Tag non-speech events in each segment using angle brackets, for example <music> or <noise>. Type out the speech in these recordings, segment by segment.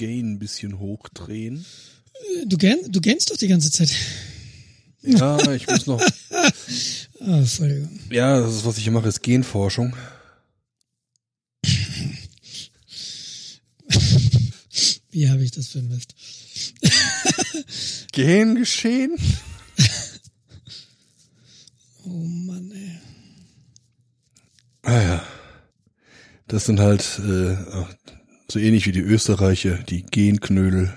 Gain ein bisschen hochdrehen. Du, gän, du gähnst doch die ganze Zeit. Ja, ich muss noch. <laughs> Ah, Entschuldigung. Ja, das ist, was ich hier mache, ist Genforschung. Wie habe ich das vermisst? Gengeschehen? Oh Mann, ey. Ah ja. Das sind halt äh, so ähnlich wie die Österreicher, die Genknödel.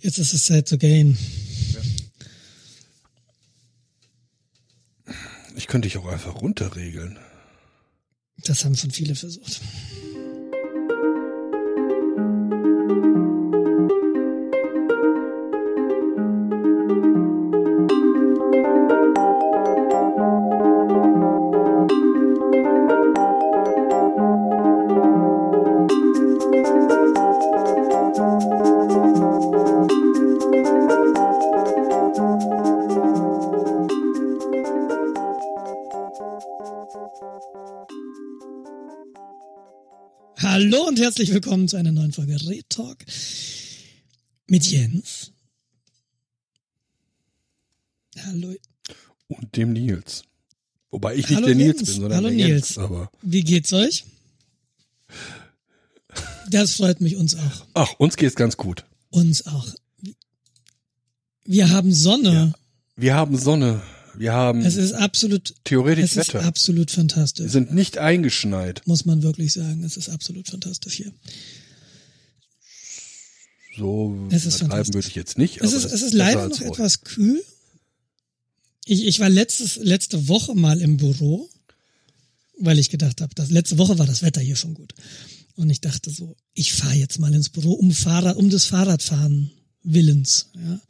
Jetzt ist es Zeit zu gehen. Ich könnte dich auch einfach runterregeln. Das haben schon viele versucht. Herzlich willkommen zu einer neuen Folge Red Talk mit Jens. Hallo. Und dem Nils. Wobei ich nicht Hallo der Nils Jens. bin, sondern Hallo der Nils. Jens. Aber Wie geht's euch? Das freut mich uns auch. ach, uns geht's ganz gut. Uns auch. Wir haben Sonne. Wir haben Sonne. Wir haben Es ist absolut, theoretisch es ist Wetter. absolut Wir fantastisch. sind nicht eingeschneit. Muss man wirklich sagen. Es ist absolut fantastisch hier. So Es ist fantastisch. würde ich jetzt nicht. Es ist, es ist leider noch etwas kühl. Ich, ich war letztes, letzte Woche mal im Büro, weil ich gedacht habe, dass letzte Woche war das Wetter hier schon gut. Und ich dachte so, ich fahre jetzt mal ins Büro um Fahrrad, um des Fahrradfahren Willens. Ja.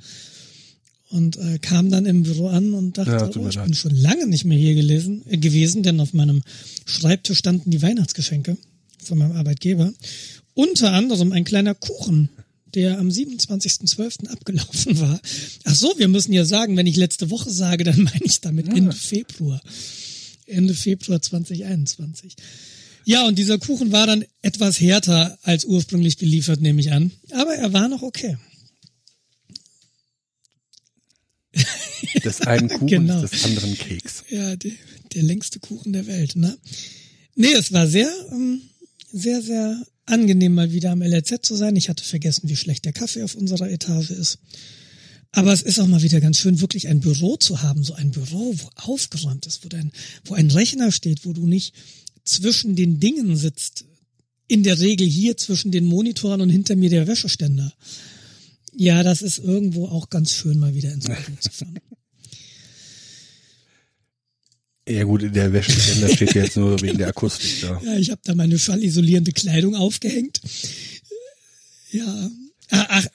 Und äh, kam dann im Büro an und dachte, Ja, oh, ich bin schon lange nicht mehr hier gelesen, äh, gewesen, denn auf meinem Schreibtisch standen die Weihnachtsgeschenke von meinem Arbeitgeber. Unter anderem ein kleiner Kuchen, der am 27.12. abgelaufen war. Ach so, wir müssen ja sagen, wenn ich letzte Woche sage, dann meine ich damit Ende Februar. Ende Februar 2021. Ja, und dieser Kuchen war dann etwas härter als ursprünglich geliefert, nehme ich an. Aber er war noch okay. Des einen <laughs> Kuchen Genau. des anderen Keks. Ja, die, der längste Kuchen der Welt, ne? Nee, es war sehr, ähm, sehr, sehr angenehm, mal wieder am LRZ zu sein. Ich hatte vergessen, wie schlecht der Kaffee auf unserer Etage ist. Aber es ist auch mal wieder ganz schön, wirklich ein Büro zu haben, so ein Büro, wo aufgeräumt ist, wo dein, wo ein Rechner steht, wo du nicht zwischen den Dingen sitzt. In der Regel hier zwischen den Monitoren und hinter mir der Wäscheständer. Ja, das ist irgendwo auch ganz schön, mal wieder ins Büro zu fahren. <laughs> Ja gut, der Wäscheständer steht jetzt nur wegen der Akustik da. Ja, ich habe da meine schallisolierende Kleidung aufgehängt. Ja. Ach, ach.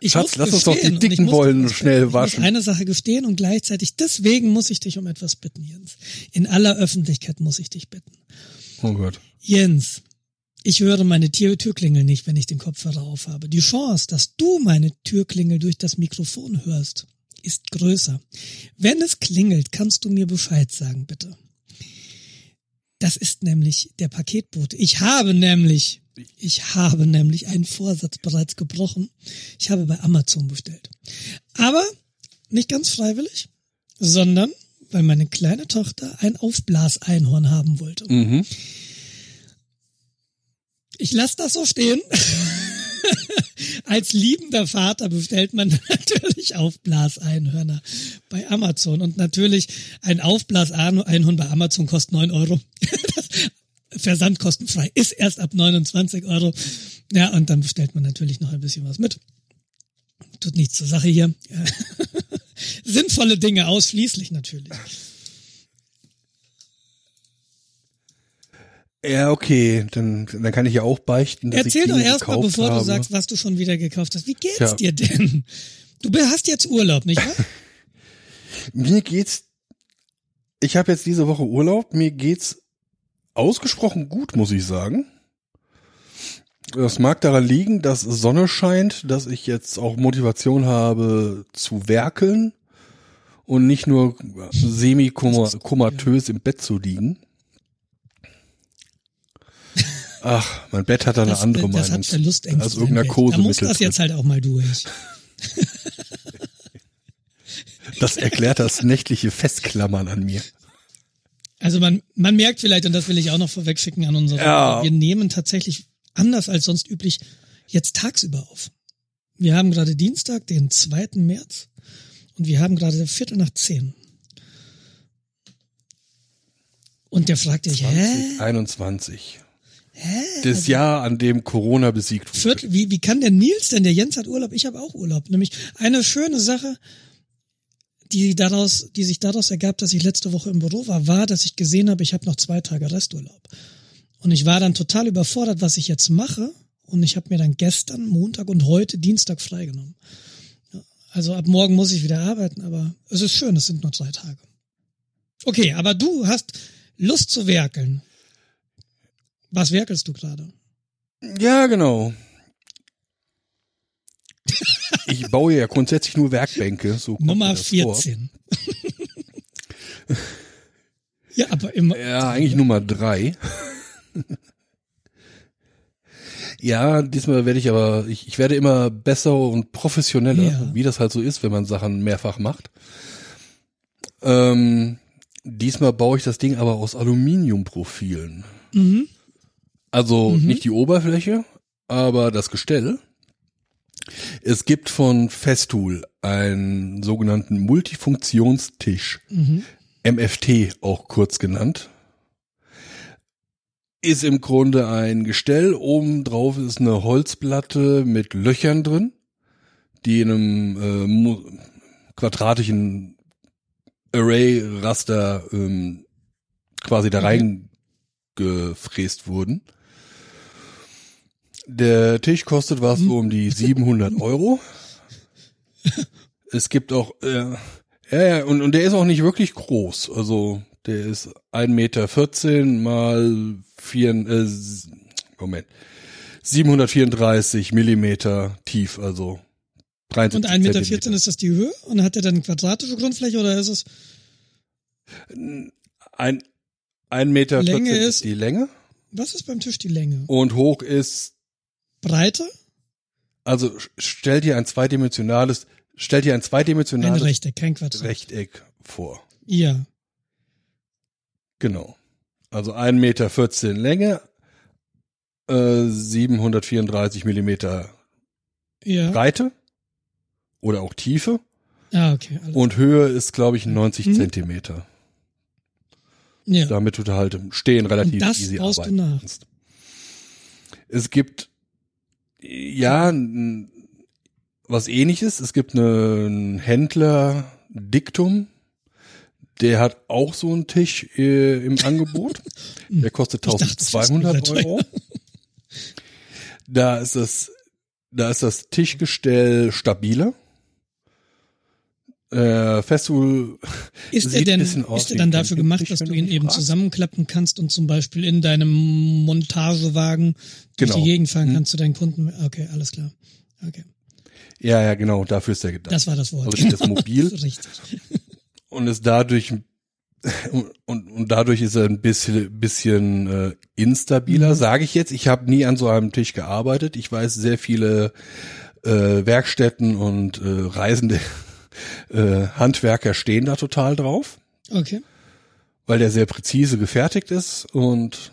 Ich Schatz, muss lass uns doch die ich dicken muss- Wollen ich schnell muss waschen. eine Sache gestehen und gleichzeitig deswegen muss ich dich um etwas bitten, Jens. In aller Öffentlichkeit muss ich dich bitten. Oh Gott. Jens, ich höre meine Tür Türklingel nicht, wenn ich den Kopfhörer auf habe. Die Chance, dass du meine Türklingel durch das Mikrofon hörst, ist größer. Wenn es klingelt, kannst du mir Bescheid sagen, bitte. Das ist nämlich der Paketbote. Ich habe nämlich, ich habe nämlich einen Vorsatz bereits gebrochen. Ich habe bei Amazon bestellt. Aber nicht ganz freiwillig, sondern weil meine kleine Tochter ein Aufblaseinhorn haben wollte. Mhm. Ich lasse das so stehen. <laughs> Als liebender Vater bestellt man <laughs> natürlich Aufblaseinhörner bei Amazon. Und natürlich ein Aufblaseinhorn bei Amazon kostet 9 Euro. <laughs> Versand kostenfrei. Ist erst ab 29 Euro. Ja, und dann bestellt man natürlich noch ein bisschen was mit. Tut nichts zur Sache hier. Sinnvolle Dinge ausschließlich natürlich. Ja, okay, dann, dann kann ich ja auch beichten, dass Erzähl ich doch erstmal, bevor habe. du sagst, was du schon wieder gekauft hast. Wie geht's Tja. dir denn? Du hast jetzt Urlaub, nicht wahr? <laughs> Mir geht's. Ich habe jetzt diese Woche Urlaub. Mir geht's ausgesprochen gut, muss ich sagen. Das mag daran liegen, dass Sonne scheint, dass ich jetzt auch Motivation habe zu werkeln und nicht nur <laughs> semi-komatös im Bett zu liegen. Ach, mein Bett hat da eine das, andere das Meinung. hat Verlustängste. Als irgendein Da muss das jetzt halt auch mal durch. <laughs> Das erklärt das nächtliche Festklammern an mir. Also man, man merkt vielleicht, und das will ich auch noch vorwegschicken an unsere, Ja. wir nehmen tatsächlich anders als sonst üblich jetzt tagsüber auf. Wir haben gerade Dienstag, den 2. März und wir haben gerade Viertel nach zehn. Und der fragt dich, hä? 2021. Das Jahr, an dem Corona besiegt wurde. Viertel, wie, wie kann der Nils denn? Der Jens hat Urlaub, ich habe auch Urlaub. Nämlich eine schöne Sache, die daraus, die sich daraus ergab, dass ich letzte Woche im Büro war, war, dass ich gesehen habe, ich habe noch zwei Tage Resturlaub. Und ich war dann total überfordert, was ich jetzt mache. Und ich habe mir dann gestern, Montag und heute Dienstag freigenommen. Also ab morgen muss ich wieder arbeiten, aber es ist schön, es sind nur drei Tage. Okay, aber du hast Lust zu werkeln. Was werkelst du gerade? Ja, genau. Ich baue ja grundsätzlich nur Werkbänke. So Nummer das vor. 14. ja, aber immer. Ja, eigentlich Nummer drei. ja, diesmal werde ich aber, ich, ich werde immer besser und professioneller, Ja. wie das halt so ist, wenn man Sachen mehrfach macht. Ähm, diesmal baue ich das Ding aber aus Aluminiumprofilen. Mhm. Also nicht die Oberfläche, aber das Gestell. Es gibt von Festool einen sogenannten Multifunktionstisch. Mhm. MFT auch kurz genannt. Ist im Grunde ein Gestell. Oben drauf ist eine Holzplatte mit Löchern drin, die in einem äh, quadratischen Array-Raster ähm, quasi da reingefräst wurden. Der Tisch kostet was so um die 700 Euro. Es gibt auch, äh, ja, ja, und, und der ist auch nicht wirklich groß. Also der ist 1,14 Meter mal vier, äh, s- Moment, 734 Millimeter tief, also 73 Und 1,14 Meter Zentimeter. ist das die Höhe? Und hat er dann quadratische Grundfläche oder ist es Ein, ein Meter Länge 14 ist- ist die Länge was ist beim Tisch die Länge? und hoch ist, Breite? also stell dir ein zweidimensionales, stell dir ein Ein zweidimensionales Rechteck, kein Quadrat. Rechteck vor. Ja. Genau. Also 1,14 Meter Länge, äh, 734 Millimeter Ja. Breite oder auch Tiefe Ah, okay. Alles. und Höhe ist, glaube ich, 90 Mhm. Zentimeter. ja. Damit du halt im Stehen relativ Und das easy baust du arbeiten nach. kannst. Es gibt ja was ähnliches. Es gibt ne- einen Händler Diktum, der hat auch so einen Tisch äh, im Angebot. Der kostet Ich dachte, das ist 1200 mega Euro. Da ist das, da ist das Tischgestell stabiler. Äh, Festool Ist er sieht denn, ein bisschen aus ist er dann dafür gemacht, dass du ihn eben zusammenklappen kannst und zum Beispiel in deinem Montagewagen durch Genau. die Gegend fahren Mhm. kannst zu deinen Kunden? Okay, alles klar. Okay. Ja, ja, genau, dafür ist der gedacht. Das war das Wort. Also steht das mobil <laughs> Richtig. <laughs> und ist dadurch und, <laughs> und, und dadurch ist er ein bisschen bisschen äh, instabiler, Mhm. sage ich jetzt. Ich habe nie an so einem Tisch gearbeitet. Ich weiß, sehr viele äh, Werkstätten und äh, reisende äh, Handwerker stehen da total drauf, Okay. weil der sehr präzise gefertigt ist und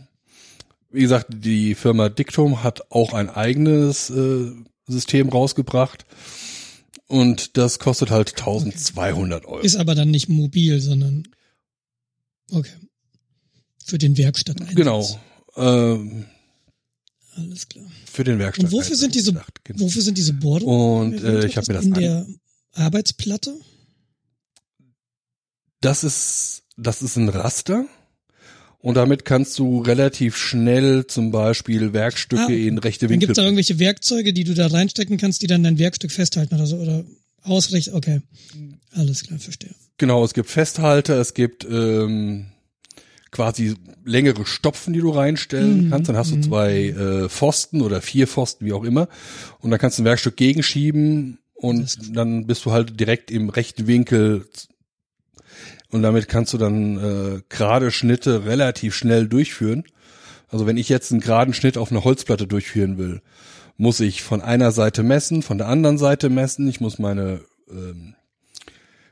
wie gesagt, die Firma Dictum hat auch ein eigenes äh, System rausgebracht und das kostet halt 1200 Euro. Ist aber dann nicht mobil, sondern okay. Für den Werkstatteinsatz. Genau. Ähm, Alles klar. für den Werkstatt. Und wofür sind diese, gedacht, genau. wofür sind diese Bohrungen? Und äh, ich habe mir das in an, der Arbeitsplatte. das ist das ist ein Raster und damit kannst du relativ schnell zum Beispiel Werkstücke Ah, in rechte Winkel. gibt es da irgendwelche Werkzeuge, die du da reinstecken kannst, die dann dein Werkstück festhalten oder so oder ausrichten. Okay. Alles klar, verstehe. genau, es gibt Festhalter, es gibt ähm, quasi längere Stopfen, die du reinstellen Mhm, kannst. Dann hast du mhm. zwei äh, Pfosten oder vier Pfosten, wie auch immer. Und dann kannst du ein Werkstück gegenschieben und dann bist du halt direkt im rechten Winkel. Und damit kannst du dann äh, gerade Schnitte relativ schnell durchführen. Also wenn ich jetzt einen geraden Schnitt auf eine Holzplatte durchführen will, muss ich von einer Seite messen, von der anderen Seite messen. Ich muss meine ähm,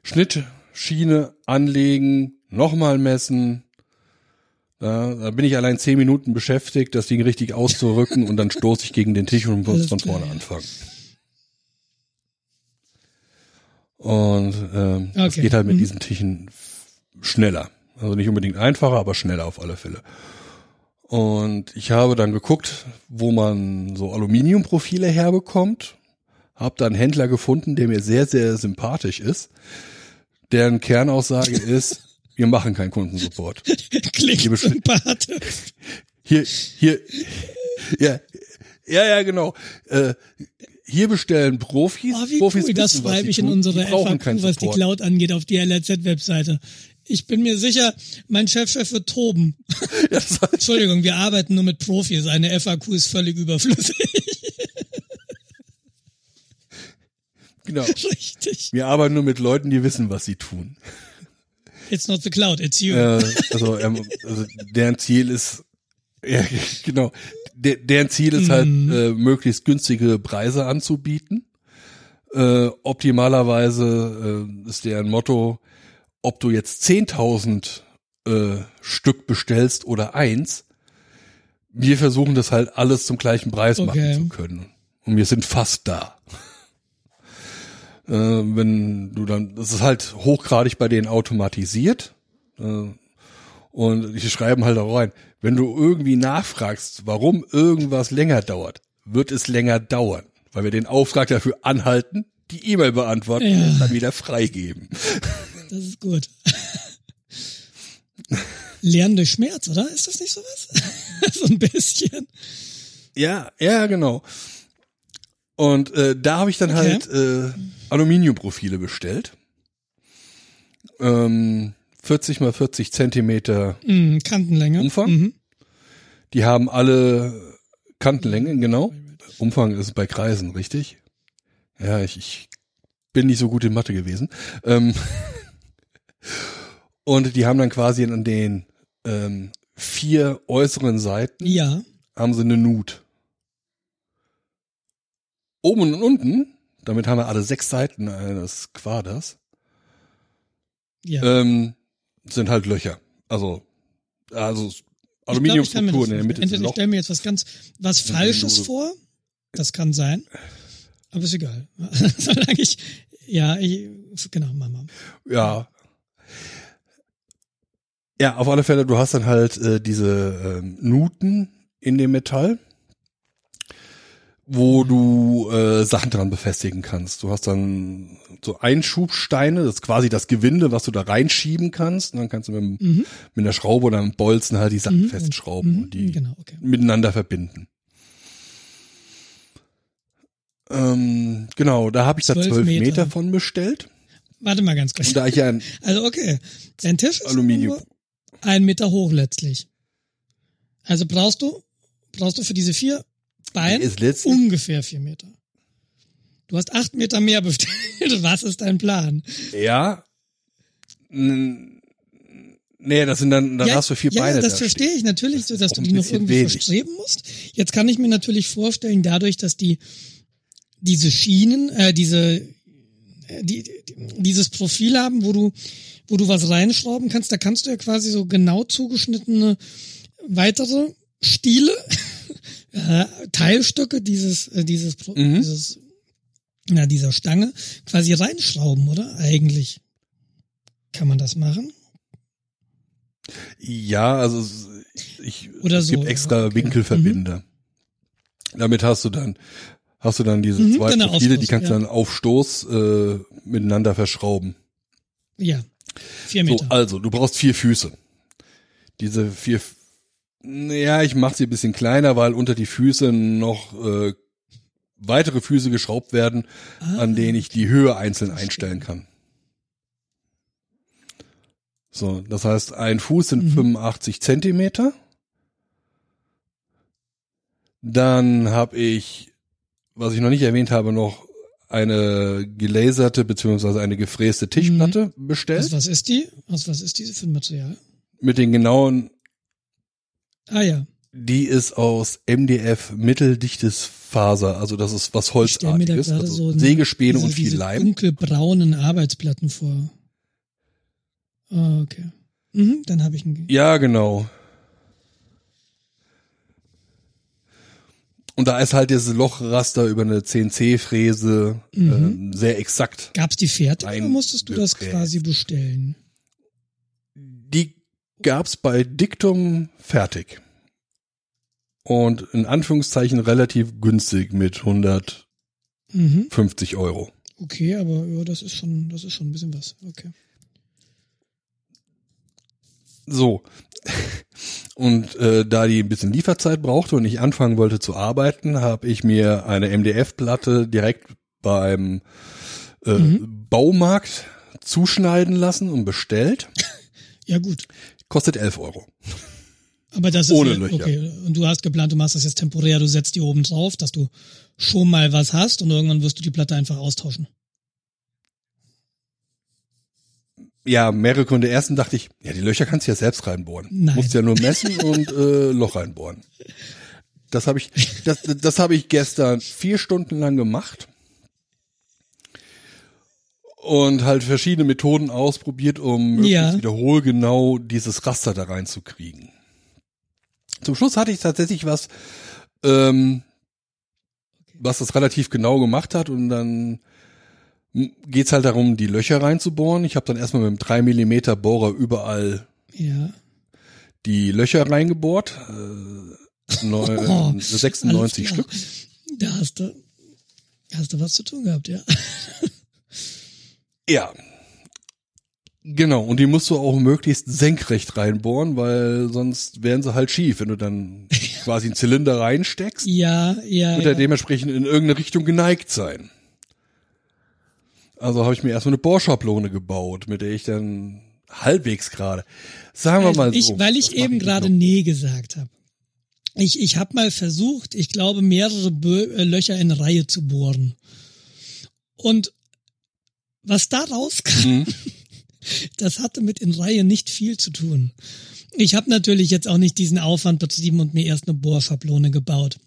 Schnittschiene anlegen, nochmal messen. Da, da bin ich allein zehn Minuten beschäftigt, das Ding richtig auszurücken und dann stoße ich gegen den Tisch und muss von vorne ja. anfangen. Und ähm, es Okay. geht halt mit Mhm. diesen Tischen schneller. Also nicht unbedingt einfacher, aber schneller auf alle Fälle. Und ich habe dann geguckt, wo man so Aluminiumprofile herbekommt. Hab da einen Händler gefunden, der mir sehr, sehr sympathisch ist. Deren Kernaussage <laughs> ist, wir machen keinen Kundensupport. Klingt Sch- sympathisch. Hier, hier, ja, ja, ja, genau. Äh, hier bestellen Profis. Oh, wie Profis cool, das schreibe ich in unsere FAQ, was die. Cloud angeht, auf die LRZ-Webseite. Ich bin mir sicher, mein Chefchef wird toben. <laughs> Entschuldigung, wir arbeiten nur mit Profis. Eine FAQ ist völlig überflüssig. <laughs> genau. Richtig. Wir arbeiten nur mit Leuten, die wissen, was sie tun. It's not the cloud, it's you. Äh, also, ähm, also deren Ziel ist, ja, <laughs> genau, der, deren Ziel ist halt, Mhm. äh, möglichst günstige Preise anzubieten. Äh, optimalerweise äh, ist deren Motto, ob du jetzt 10.000 äh, Stück bestellst oder eins, wir versuchen das halt alles zum gleichen Preis Okay. machen zu können. Und wir sind fast da. Äh, wenn du dann, das ist halt hochgradig bei denen automatisiert. Äh, und die schreiben halt auch rein, wenn du irgendwie nachfragst, warum irgendwas länger dauert, wird es länger dauern, weil wir den Auftrag dafür anhalten, die E-Mail beantworten Ja. und dann wieder freigeben. Das ist gut. Lernen durch Schmerz, oder? Ist das nicht sowas? <laughs> so ein bisschen. Ja, ja, genau. Und äh, da habe ich dann Okay. halt äh, Aluminiumprofile bestellt. Ähm, 40 mal 40 Zentimeter. Mm, Kantenlänge. Umfang? Mhm. Die haben alle Kantenlängen, genau. Umfang ist bei Kreisen, richtig? Ja, ich, ich bin nicht so gut in Mathe gewesen. Ähm, <laughs> und die haben dann quasi an den ähm, vier äußeren Seiten Ja. haben sie eine Nut. Oben und unten, damit haben wir alle sechs Seiten eines Quaders, Ja. ähm, sind halt Löcher. Also, also Ich glaub, ich kann mir Aluminiumstruktur das in der Mitte Entweder ich stelle mir jetzt was ganz, was Ja, Falsches vor. Das kann sein. Aber ist egal. <laughs> Solange ich, ja, ich, genau, Mama. Ja. Ja, auf alle Fälle, du hast dann halt äh, diese ähm, Nuten in dem Metall, wo du äh, Sachen dran befestigen kannst. Du hast dann so Einschubsteine, das ist quasi das Gewinde, was du da reinschieben kannst. Und dann kannst du mit, Mhm. mit einer Schraube oder einem Bolzen halt die Sachen Mhm. festschrauben Mhm. und die Genau, okay. miteinander verbinden. Ähm, genau, da habe ich da 12 zwölf Meter. Meter. von bestellt. Warte mal ganz kurz. Und da ich ja ein <laughs> Also okay, dein Tisch ist Aluminium. nur ein Meter hoch letztlich. Also brauchst du, brauchst du für diese vier Letztlich ungefähr vier Meter. Du hast acht Meter mehr bestellt. <laughs> Was ist dein Plan? Ja. Nee, das sind dann, dann hast du vier ja, Beine. Ja, das da verstehe stehen. ich natürlich, so, dass du die noch irgendwie wenig. verstreben musst. Jetzt kann ich mir natürlich vorstellen, dadurch, dass die diese Schienen, äh, diese äh, die, die, dieses Profil haben, wo du wo du was reinschrauben kannst, da kannst du ja quasi so genau zugeschnittene weitere Stiele, äh, Teilstücke dieses äh, dieses Mhm. dieses na dieser Stange quasi reinschrauben, oder? Eigentlich kann man das machen? Ja, also es- ich, Oder es gibt so, extra okay. Winkelverbinder. Damit hast du dann, hast du dann diese Mhm, zwei genau, Profile, die Aufstoß, kannst du ja. dann auf Stoß äh, miteinander verschrauben. Ja. Vier So, Meter. also, du brauchst vier Füße. Diese vier, ja, ich mache sie ein bisschen kleiner, weil unter die Füße noch äh, weitere Füße geschraubt werden, Ah, an denen ich die Höhe einzeln einstellen kann. So, das heißt, ein Fuß sind Mhm. 85 Zentimeter. Dann habe ich, was ich noch nicht erwähnt habe, noch eine gelaserte beziehungsweise eine gefräste Tischplatte bestellt Aus was ist die? Aus was ist diese für ein Material? mit den genauen Ah ja. Die ist aus MDF mitteldichtes Faser, also das ist was Holzartiges, also so Sägespäne diese, und viel diese Leim. dunkelbraunen Arbeitsplatten vor. Ah, okay. Mhm, dann habe ich einen. Ja, genau. Und da ist halt dieses Lochraster über eine CNC-Fräse Mhm. ähm, sehr exakt. Gab's die fertig oder musstest du das quasi bestellen? Die gab's bei Dictum fertig. Und in Anführungszeichen relativ günstig mit 150 Mhm. Euro. Okay, aber ja, das ist schon, das ist schon ein bisschen was. Okay. So. Und äh, da die ein bisschen Lieferzeit brauchte und ich anfangen wollte zu arbeiten, habe ich mir eine MDF-Platte direkt beim äh, Mhm. Baumarkt zuschneiden lassen und bestellt. <laughs> Ja gut. Kostet 11 Euro. Aber das ist Ohne ja, Löcher. okay. Und du hast geplant, du machst das jetzt temporär, du setzt die oben drauf, dass du schon mal was hast und irgendwann wirst du die Platte einfach austauschen. Ja, mehrere Gründe. Ersten dachte ich, ja, die Löcher kannst du ja selbst reinbohren. Nein. Musst ja nur messen und äh, Loch reinbohren. Das habe ich, das, das habe ich gestern vier Stunden lang gemacht und halt verschiedene Methoden ausprobiert, um möglichst Ja. wiederholgenau dieses Raster da reinzukriegen. Zum Schluss hatte ich tatsächlich was, ähm, was das relativ genau gemacht hat und dann geht's halt darum, die Löcher reinzubohren. Ich habe dann erstmal mit einem 3 Millimeter Bohrer überall Ja. die Löcher reingebohrt. Äh, neu, <laughs> Oh, 96 alles klar. Stück. Da hast du, hast du was zu tun gehabt, ja. <laughs> Ja. Genau, und die musst du auch möglichst senkrecht reinbohren, weil sonst wären sie halt schief, wenn du dann <laughs> quasi einen Zylinder reinsteckst, Ja, ja. wird er ja. dementsprechend in irgendeine Richtung geneigt sein. Also habe ich mir erstmal eine Bohrschablone gebaut, mit der ich dann halbwegs gerade, sagen wir mal ich, so. weil ich eben gerade nee gesagt habe. Ich, ich habe mal versucht, ich glaube, mehrere Bö äh, Löcher in Reihe zu bohren. Und was da rauskam, Mhm. <laughs> das hatte mit in Reihe nicht viel zu tun. Ich habe natürlich jetzt auch nicht diesen Aufwand betrieben und mir erst eine Bohrschablone gebaut.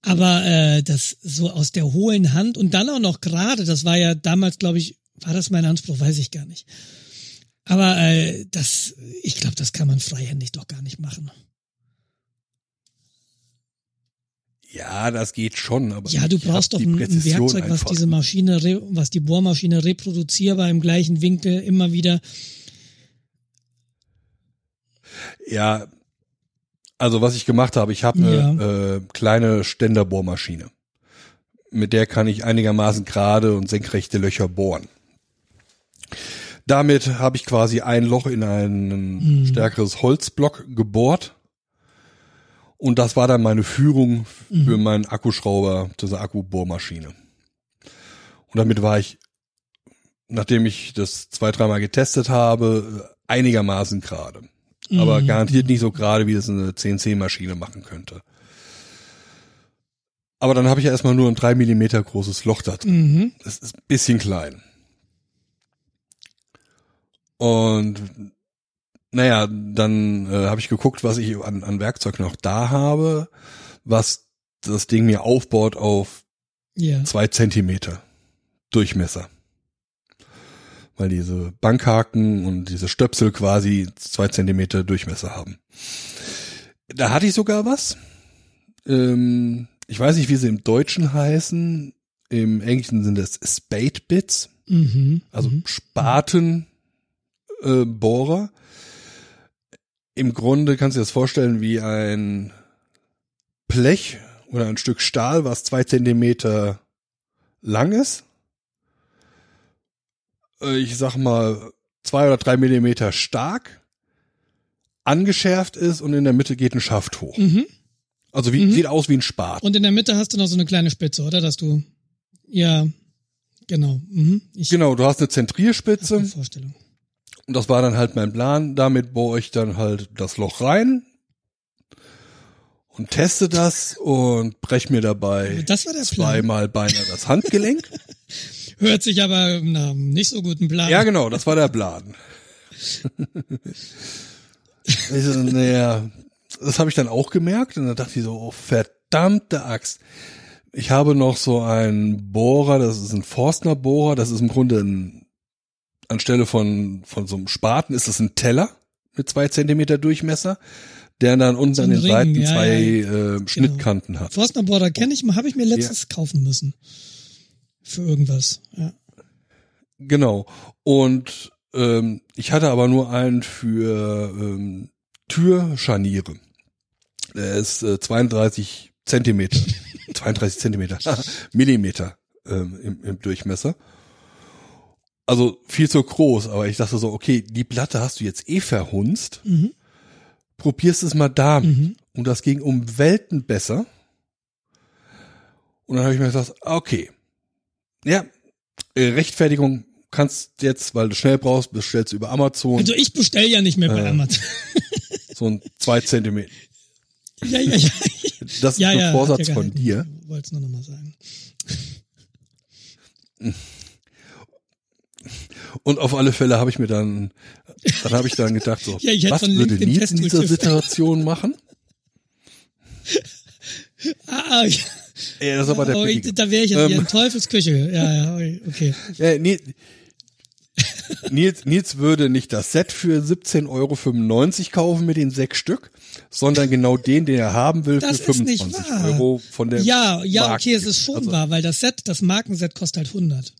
Aber äh, das so aus der hohlen Hand und dann auch noch gerade, das war ja damals, glaube ich, war das mein Anspruch, weiß ich gar nicht. Aber äh, das, ich glaube, das kann man freihändig doch gar nicht machen. Ja, das geht schon, aber Ja, du brauchst doch ein, ein Werkzeug, was diese Maschine, was die Bohrmaschine reproduzierbar im gleichen Winkel immer wieder. Ja, also was ich gemacht habe, ich habe eine äh, kleine Ständerbohrmaschine. Mit der kann ich einigermaßen gerade und senkrechte Löcher bohren. Damit habe ich quasi ein Loch in ein Mhm. stärkeres Holzblock gebohrt. Und das war dann meine Führung für Mhm. meinen Akkuschrauber, diese Akkubohrmaschine. Und damit war ich, nachdem ich das zwei, dreimal getestet habe, einigermaßen gerade aber Mhm. garantiert nicht so gerade, wie das eine CNC-Maschine machen könnte. Aber dann habe ich ja erstmal nur ein drei Millimeter großes Loch da drin. Mhm. Das ist ein bisschen klein. Und naja, dann äh, habe ich geguckt, was ich an, an Werkzeug noch da habe, was das Ding mir aufbaut auf Ja. zwei Zentimeter Durchmesser. Weil diese Bankhaken und diese Stöpsel quasi zwei Zentimeter Durchmesser haben. Da hatte ich sogar was. Ähm, ich weiß nicht, wie sie im Deutschen heißen. Im Englischen sind es Spade Bits, Mhm. also mhm. Spatenbohrer. Äh, Bohrer. Im Grunde kannst du dir das vorstellen wie ein Blech oder ein Stück Stahl, was zwei Zentimeter lang ist. Äh, Ich sag mal zwei oder drei Millimeter stark, angeschärft ist und in der Mitte geht ein Schaft hoch. Mhm. Also wie, Mhm. sieht aus wie ein Spat. Und in der Mitte hast du noch so eine kleine Spitze, oder? Dass du, ja, genau. Mhm. Ich Genau, du hast eine Zentrierspitze. eine Vorstellung. Und das war dann halt mein Plan. Damit bohre ich dann halt das Loch rein und teste das und brech mir dabei Das zweimal beinahe das Handgelenk. <laughs> Hört sich aber nach einem nicht so guten Plan. ja, genau, das war der Plan. <laughs> ich so, naja, das habe ich dann auch gemerkt und dann dachte ich so, oh, verdammte Axt. Ich habe noch so einen Bohrer, das ist ein Forstner Bohrer, das ist im Grunde ein, anstelle von, von so einem Spaten ist das ein Teller mit zwei Zentimeter Durchmesser, der dann unten So an den Ring, Seiten ja, zwei ja. Genau. Äh, Schnittkanten hat. Forstner Border kenne ich, habe ich mir letztes kaufen müssen. Für irgendwas. Ja. Genau. Und ähm, ich hatte aber nur einen für ähm, Türscharniere. Der ist äh, 32 Zentimeter. <laughs> 32 Zentimeter. <laughs> Millimeter ähm, im, im Durchmesser. Also viel zu groß, aber ich dachte so, okay, die Platte hast du jetzt eh verhunzt. Mhm. Probierst es mal damit. Mhm. Und das ging um Welten besser. Und dann habe ich mir gesagt, okay, ja, äh, Rechtfertigung kannst jetzt, weil du schnell brauchst, bestellst du über Amazon Also ich bestell ja nicht mehr bei Äh, Amazon. <laughs> so ein zwei Zentimeter. ja, ja, ja. Das ist ja, ein ja, Vorsatz ja von gehalten. dir. Ich wollte es nur nochmal sagen. Und auf alle Fälle habe ich mir dann, dann habe ich dann gedacht, so, <laughs> Ja, was würde Nils in dieser Situation machen? <laughs> Ah, ja. Ja, das ist aber der oh, ich, da wäre ich jetzt Ähm. in Teufelsküche. Ja, ja, okay. Ja, Nils, Nils, Nils würde nicht das Set für 17,95 Euro kaufen mit den sechs Stück, sondern genau den, den er haben will, Das für ist nicht 25 wahr. Euro von der Ja, ja, Marke. okay, es ist schon Also, wahr, weil das Set, das Markenset kostet halt 100.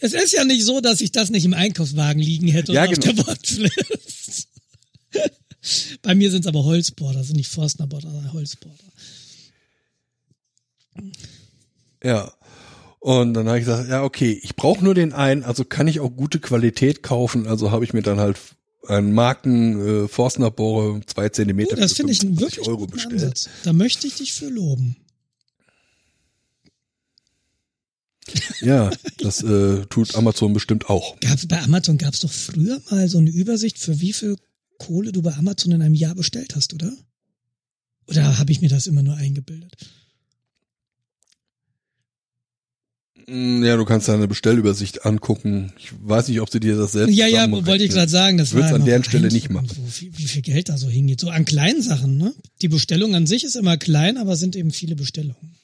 Es ist ja nicht so, dass ich das nicht im Einkaufswagen liegen hätte Ja, und auf genau. der Watchlist. <laughs> Bei mir sind es aber Holzborder, sind nicht Forstnerborder, sondern Holzborder. Ja. Und dann habe ich gesagt, ja, okay, ich brauche nur den einen, also kann ich auch gute Qualität kaufen. Also habe ich mir dann halt einen Marken äh, Forstner Bohrer zwei Zentimeter Oh, das finde ich einen 55 wirklich Euro bestellt. Ansatz. Da möchte ich dich für loben. Ja, das äh, tut Amazon bestimmt auch. Gab's, bei Amazon gab es doch früher mal so eine Übersicht, für wie viel Kohle du bei Amazon in einem Jahr bestellt hast, oder? Oder habe ich mir das immer nur eingebildet? Mm, Ja, du kannst deine Bestellübersicht angucken. Ich weiß nicht, ob sie dir das selbst Ja, ja, wollte ich gerade sagen, das war an deren Stelle nicht machen. Wie, wie viel Geld da so hingeht. So an kleinen Sachen, ne? Die Bestellung an sich ist immer klein, aber sind eben viele Bestellungen.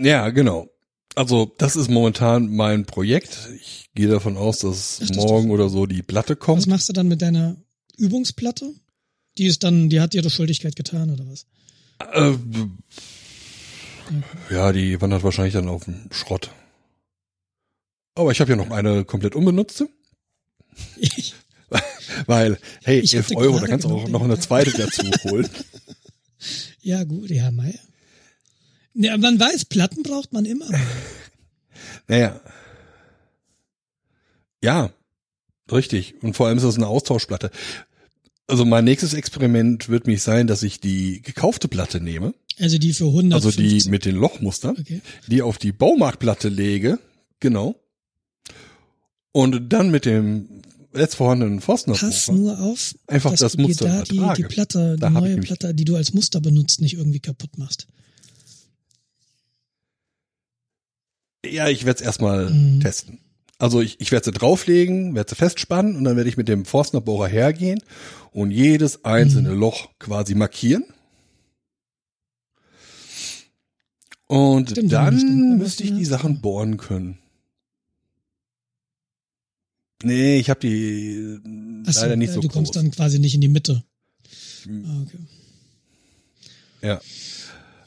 Ja, genau. Also das ist momentan mein Projekt. Ich gehe davon aus, dass Ach, das morgen oder so die Platte Was kommt. machst du dann mit deiner Übungsplatte? Die ist dann, die hat dir doch Schuldigkeit getan, oder was? Äh, ja, die wandert wahrscheinlich dann auf den Schrott. Aber ich habe ja noch eine komplett unbenutzte, <laughs> weil, hey, Ich 11 hatte Euro, da kannst du auch noch eine zweite dazu holen. <laughs> ja, gut, ja, Meier. Ja, man weiß, Platten braucht man immer. <laughs> Naja. Ja, richtig. Und vor allem ist das eine Austauschplatte. Also mein nächstes Experiment wird mich sein, dass ich die gekaufte Platte nehme, Also die für 100. also die mit den Lochmustern, Okay. die auf die Baumarktplatte lege, genau. Und dann mit dem jetzt vorhandenen Forstner Pass nur auf, Einfach dass das du dir Muster da die, die Platte, die Da neue Platte, die du als Muster benutzt, nicht irgendwie kaputt machst. Ja, ich werde es erstmal Mhm. testen. Also ich, ich werde sie drauflegen, werde sie festspannen und dann werde ich mit dem Forstnerbohrer hergehen und jedes einzelne Loch quasi markieren. Und Stimmt, dann man müsste ich die. Sachen bohren können. Nee, ich habe die Achso, leider nicht äh, so du groß. kommst dann quasi nicht in die Mitte. Hm. Ah, okay. Ja.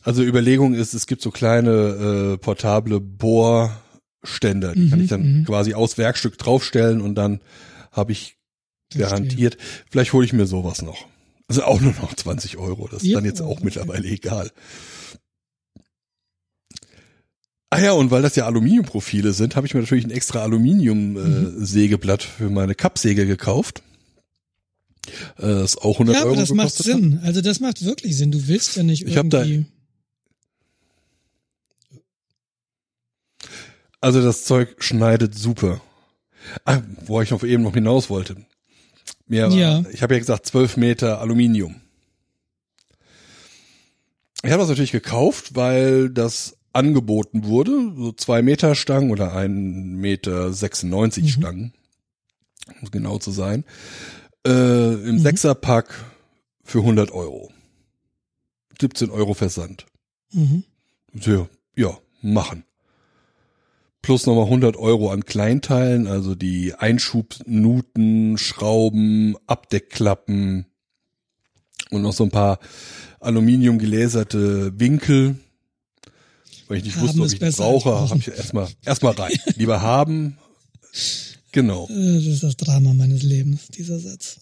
Also Überlegung ist, es gibt so kleine äh, portable Bohrständer, die Mhm, kann ich dann mhm. quasi aus Werkstück draufstellen und dann habe ich Verstehe. garantiert, vielleicht hole ich mir sowas noch. Also auch nur noch 20 Euro, das ist Ja, dann jetzt auch okay. mittlerweile egal. Ah ja, und weil das ja Aluminiumprofile sind, habe ich mir natürlich ein extra Aluminium-Sägeblatt für meine Kappsäge gekauft. Äh, das auch 100 Ja, aber Euro das macht gekostet hat. Sinn. Also das macht wirklich Sinn. Du willst ja nicht Ich irgendwie. Also das Zeug schneidet super. Ah, wo ich noch eben noch hinaus wollte. Mir Ja. Ich habe ja gesagt, 12 Meter Aluminium. Ich habe das natürlich gekauft, weil das angeboten wurde. So zwei Meter Stangen oder ein Meter 96 Mhm. Stangen. Um genau zu sein. Äh, Im Sechserpack für 100 Euro. 17 Euro Versand. Mhm. Ja, ja, machen. Plus nochmal 100 Euro an Kleinteilen, also die Einschubnuten, Schrauben, Abdeckklappen und noch so ein paar Aluminium gelaserte Winkel. Weil ich nicht Haben wusste, ob ich die brauche, habe ich erstmal erstmal rein. <laughs> Lieber haben. Genau. Äh, Das ist das Drama meines Lebens, dieser Satz.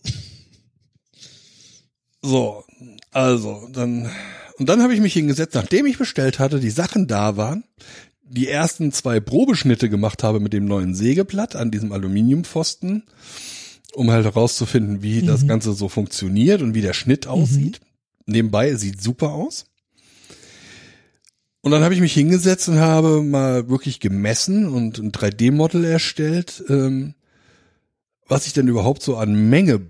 So, also, dann, und dann habe ich mich hingesetzt, nachdem ich bestellt hatte, die Sachen da waren, die ersten zwei Probeschnitte gemacht habe mit dem neuen Sägeblatt an diesem Aluminiumpfosten, um halt herauszufinden, wie das Ganze so funktioniert und wie der Schnitt aussieht. Nebenbei, es sieht super aus. Und dann habe ich mich hingesetzt und habe mal wirklich gemessen und ein 3D-Model erstellt, ähm, was ich denn überhaupt so an Menge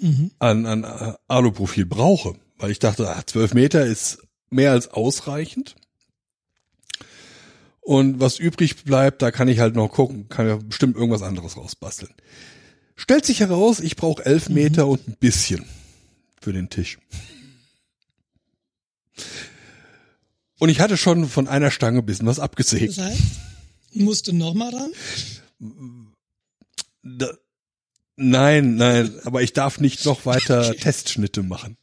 Mhm. an, an äh, Aluprofil brauche. Weil ich dachte, ah, 12 Meter ist mehr als ausreichend. Und was übrig bleibt, da kann ich halt noch gucken, kann ja bestimmt irgendwas anderes rausbasteln. Stellt sich heraus, ich brauche 11 Meter und ein bisschen für den Tisch. Und ich hatte schon von einer Stange ein bisschen was abgesägt. Das heißt, musst du noch mal ran? Da, nein, nein, aber ich darf nicht noch weiter <laughs> Testschnitte machen.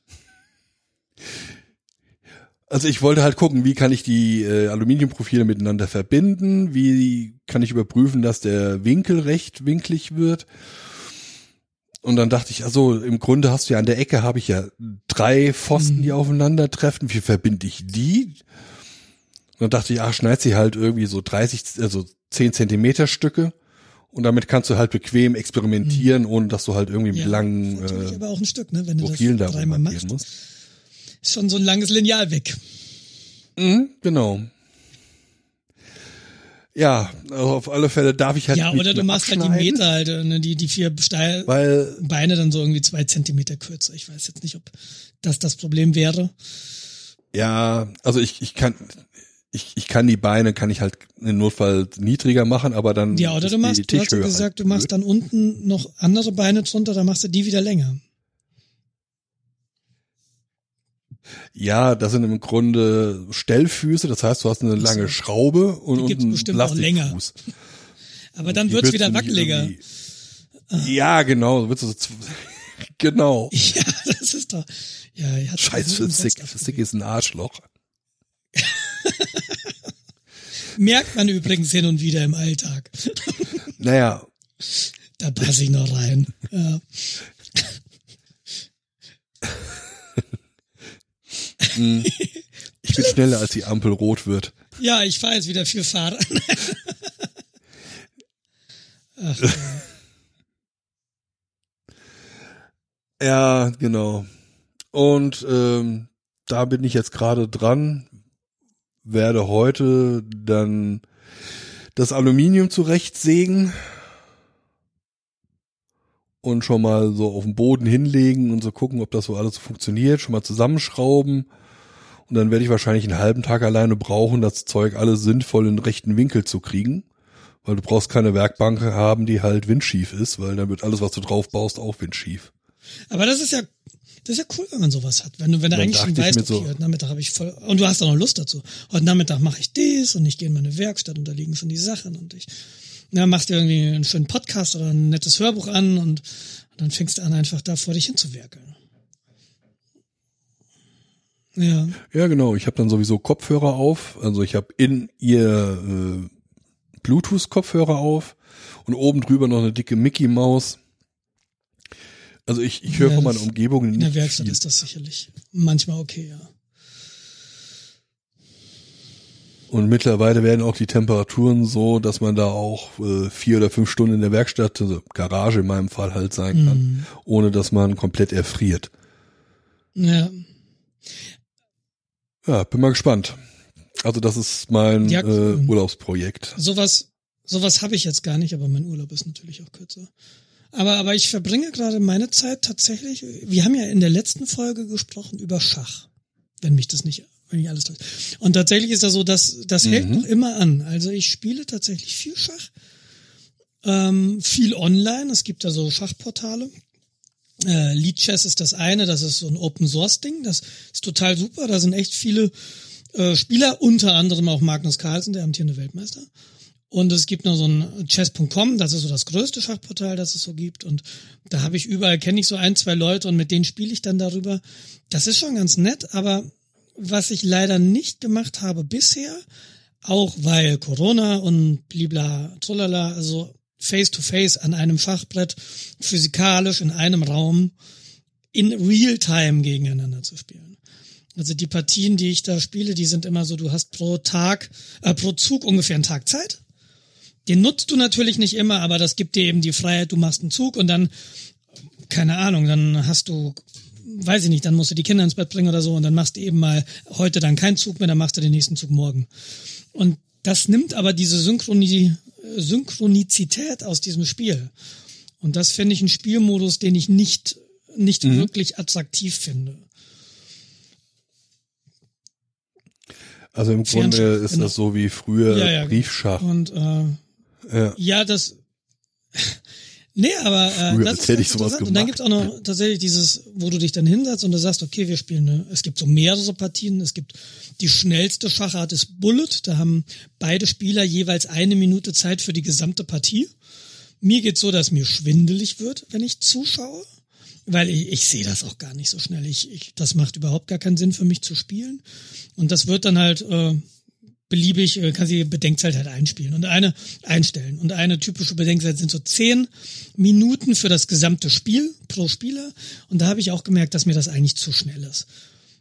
Also ich wollte halt gucken, wie kann ich die äh, Aluminiumprofile miteinander verbinden, wie kann ich überprüfen, dass der Winkel recht winklig wird. Und dann dachte ich, also im Grunde hast du ja an der Ecke habe ich ja drei Pfosten, die aufeinandertreffen. Wie verbinde ich die? Und dann dachte ich, ach, schneid sie halt irgendwie so 30, also 10 Zentimeter Stücke. Und damit kannst du halt bequem experimentieren, ohne dass du halt irgendwie mit Ja, langen äh, aber auch ein Stück, ne? Wenn du Profilen das da dreimal machst, musst. Schon so ein langes Lineal weg. Mhm, genau. Ja, also auf alle Fälle darf ich halt Ja, oder du machst halt die Meter halt, ne? die, die vier Steil Weil Beine dann so irgendwie zwei Zentimeter kürzer. Ich weiß jetzt nicht, ob das das Problem wäre. Ja, also ich, ich kann, ich, ich kann die Beine, kann ich halt im Notfall niedriger machen, aber dann. Ja, oder ist du machst, du hast ja gesagt, halt du machst dann unten noch andere Beine drunter, dann machst du die wieder länger. Ja, das sind im Grunde Stellfüße, das heißt, du hast eine lange Schraube und, einen bestimmt auch länger. Plastikfuß. Aber dann wird's wieder du wackeliger. Ja, genau, so wird's so, <laughs> genau. <laughs> Ja, das ist doch. Ja, Scheiß einen Physik. Physik ist ein Arschloch. <laughs> Merkt man übrigens hin und wieder im Alltag. Naja, Da passe ich noch rein. Ja. Ich bin schneller, als die Ampel rot wird. ja, ich fahre jetzt wieder für Fahrer. Ach, ja. Ja, genau. Und ähm, da bin ich jetzt gerade dran, werde heute dann das Aluminium zurechtsägen und schon mal so auf den Boden hinlegen und so gucken, ob das so alles so funktioniert, schon mal zusammenschrauben. Und dann werde ich wahrscheinlich einen halben Tag alleine brauchen, das Zeug alles sinnvoll in den rechten Winkel zu kriegen. Weil du brauchst keine Werkbank haben, die halt windschief ist, weil dann wird alles, was du drauf baust, auch windschief. Aber das ist ja, das ist ja cool, wenn man sowas hat. Wenn du, wenn du eigentlich schon weißt, okay, so- heute Nachmittag habe ich voll, und du hast auch noch Lust dazu. Heute Nachmittag mache ich dies und ich gehe in meine Werkstatt und da liegen schon die Sachen und ich, na, machst dir irgendwie einen schönen Podcast oder ein nettes Hörbuch an und, und dann fängst du an, einfach da vor dich hinzuwerkeln. Ja. Ja, genau. Ich habe dann sowieso Kopfhörer auf. Also ich habe in ihr äh, Bluetooth-Kopfhörer auf und oben drüber noch eine dicke Mickey-Maus. Also ich, ich höre Ja, von meiner Umgebung In der nicht Werkstatt viel. ist das sicherlich manchmal okay, ja. Und mittlerweile werden auch die Temperaturen so, dass man da auch äh, vier oder fünf Stunden in der Werkstatt, also Garage in meinem Fall halt sein kann, Mhm. ohne dass man komplett erfriert. Ja. Ja, bin mal gespannt. Also das ist mein Ja, äh, Urlaubsprojekt. Sowas, sowas habe ich jetzt gar nicht, aber mein Urlaub ist natürlich auch kürzer. Aber, aber ich verbringe gerade meine Zeit tatsächlich, wir haben ja in der letzten Folge gesprochen über Schach, wenn mich das nicht, wenn ich alles täuscht. Und tatsächlich ist das so, dass das hält Mhm. noch immer an. Also ich spiele tatsächlich viel Schach. Ähm, viel online. Es gibt da so Schachportale. Äh, Lead Chess ist das eine, das ist so ein Open Source Ding. Das ist total super. Da sind echt viele äh, Spieler, unter anderem auch Magnus Carlsen, der amtierende Weltmeister. Und es gibt noch so ein chess.com, das ist so das größte Schachportal, das es so gibt. Und da habe ich überall, kenne ich so ein, zwei Leute und mit denen spiele ich dann darüber. Das ist schon ganz nett, aber was ich leider nicht gemacht habe bisher, auch weil Corona und blibla, trulala, also face to face an einem Schachbrett, physikalisch in einem Raum, in real time gegeneinander zu spielen. Also die Partien, die ich da spiele, die sind immer so, du hast pro Tag, äh, pro Zug ungefähr einen Tag Zeit. Den nutzt du natürlich nicht immer, aber das gibt dir eben die Freiheit, du machst einen Zug und dann, keine Ahnung, dann hast du, weiß ich nicht, dann musst du die Kinder ins Bett bringen oder so und dann machst du eben mal heute dann keinen Zug mehr, dann machst du den nächsten Zug morgen. Und das nimmt aber diese Synchroni Synchronizität aus diesem Spiel. Und das finde ich ein Spielmodus, den ich nicht, nicht mhm. wirklich attraktiv finde. Also im Grunde ist genau. das so wie früher ja, ja, Briefschach. Und äh, ja. ja, das. Nee, aber äh, das ist ich sowas gemacht. Und dann gibt's auch noch tatsächlich dieses, wo du dich dann hinsetzt und du sagst, okay, wir spielen, ne? es gibt so mehrere Partien, es gibt die schnellste Schachart ist Bullet, da haben beide Spieler jeweils eine Minute Zeit für die gesamte Partie. Mir geht's so, dass mir schwindelig wird, wenn ich zuschaue, weil ich, ich sehe das auch gar nicht so schnell. Ich, ich, das macht überhaupt gar keinen Sinn für mich zu spielen. Und das wird dann halt äh, beliebig, äh, kann sie Bedenkzeit halt einspielen und eine einstellen. Und eine typische Bedenkzeit sind so zehn Minuten für das gesamte Spiel pro Spieler. Und da habe ich auch gemerkt, dass mir das eigentlich zu schnell ist.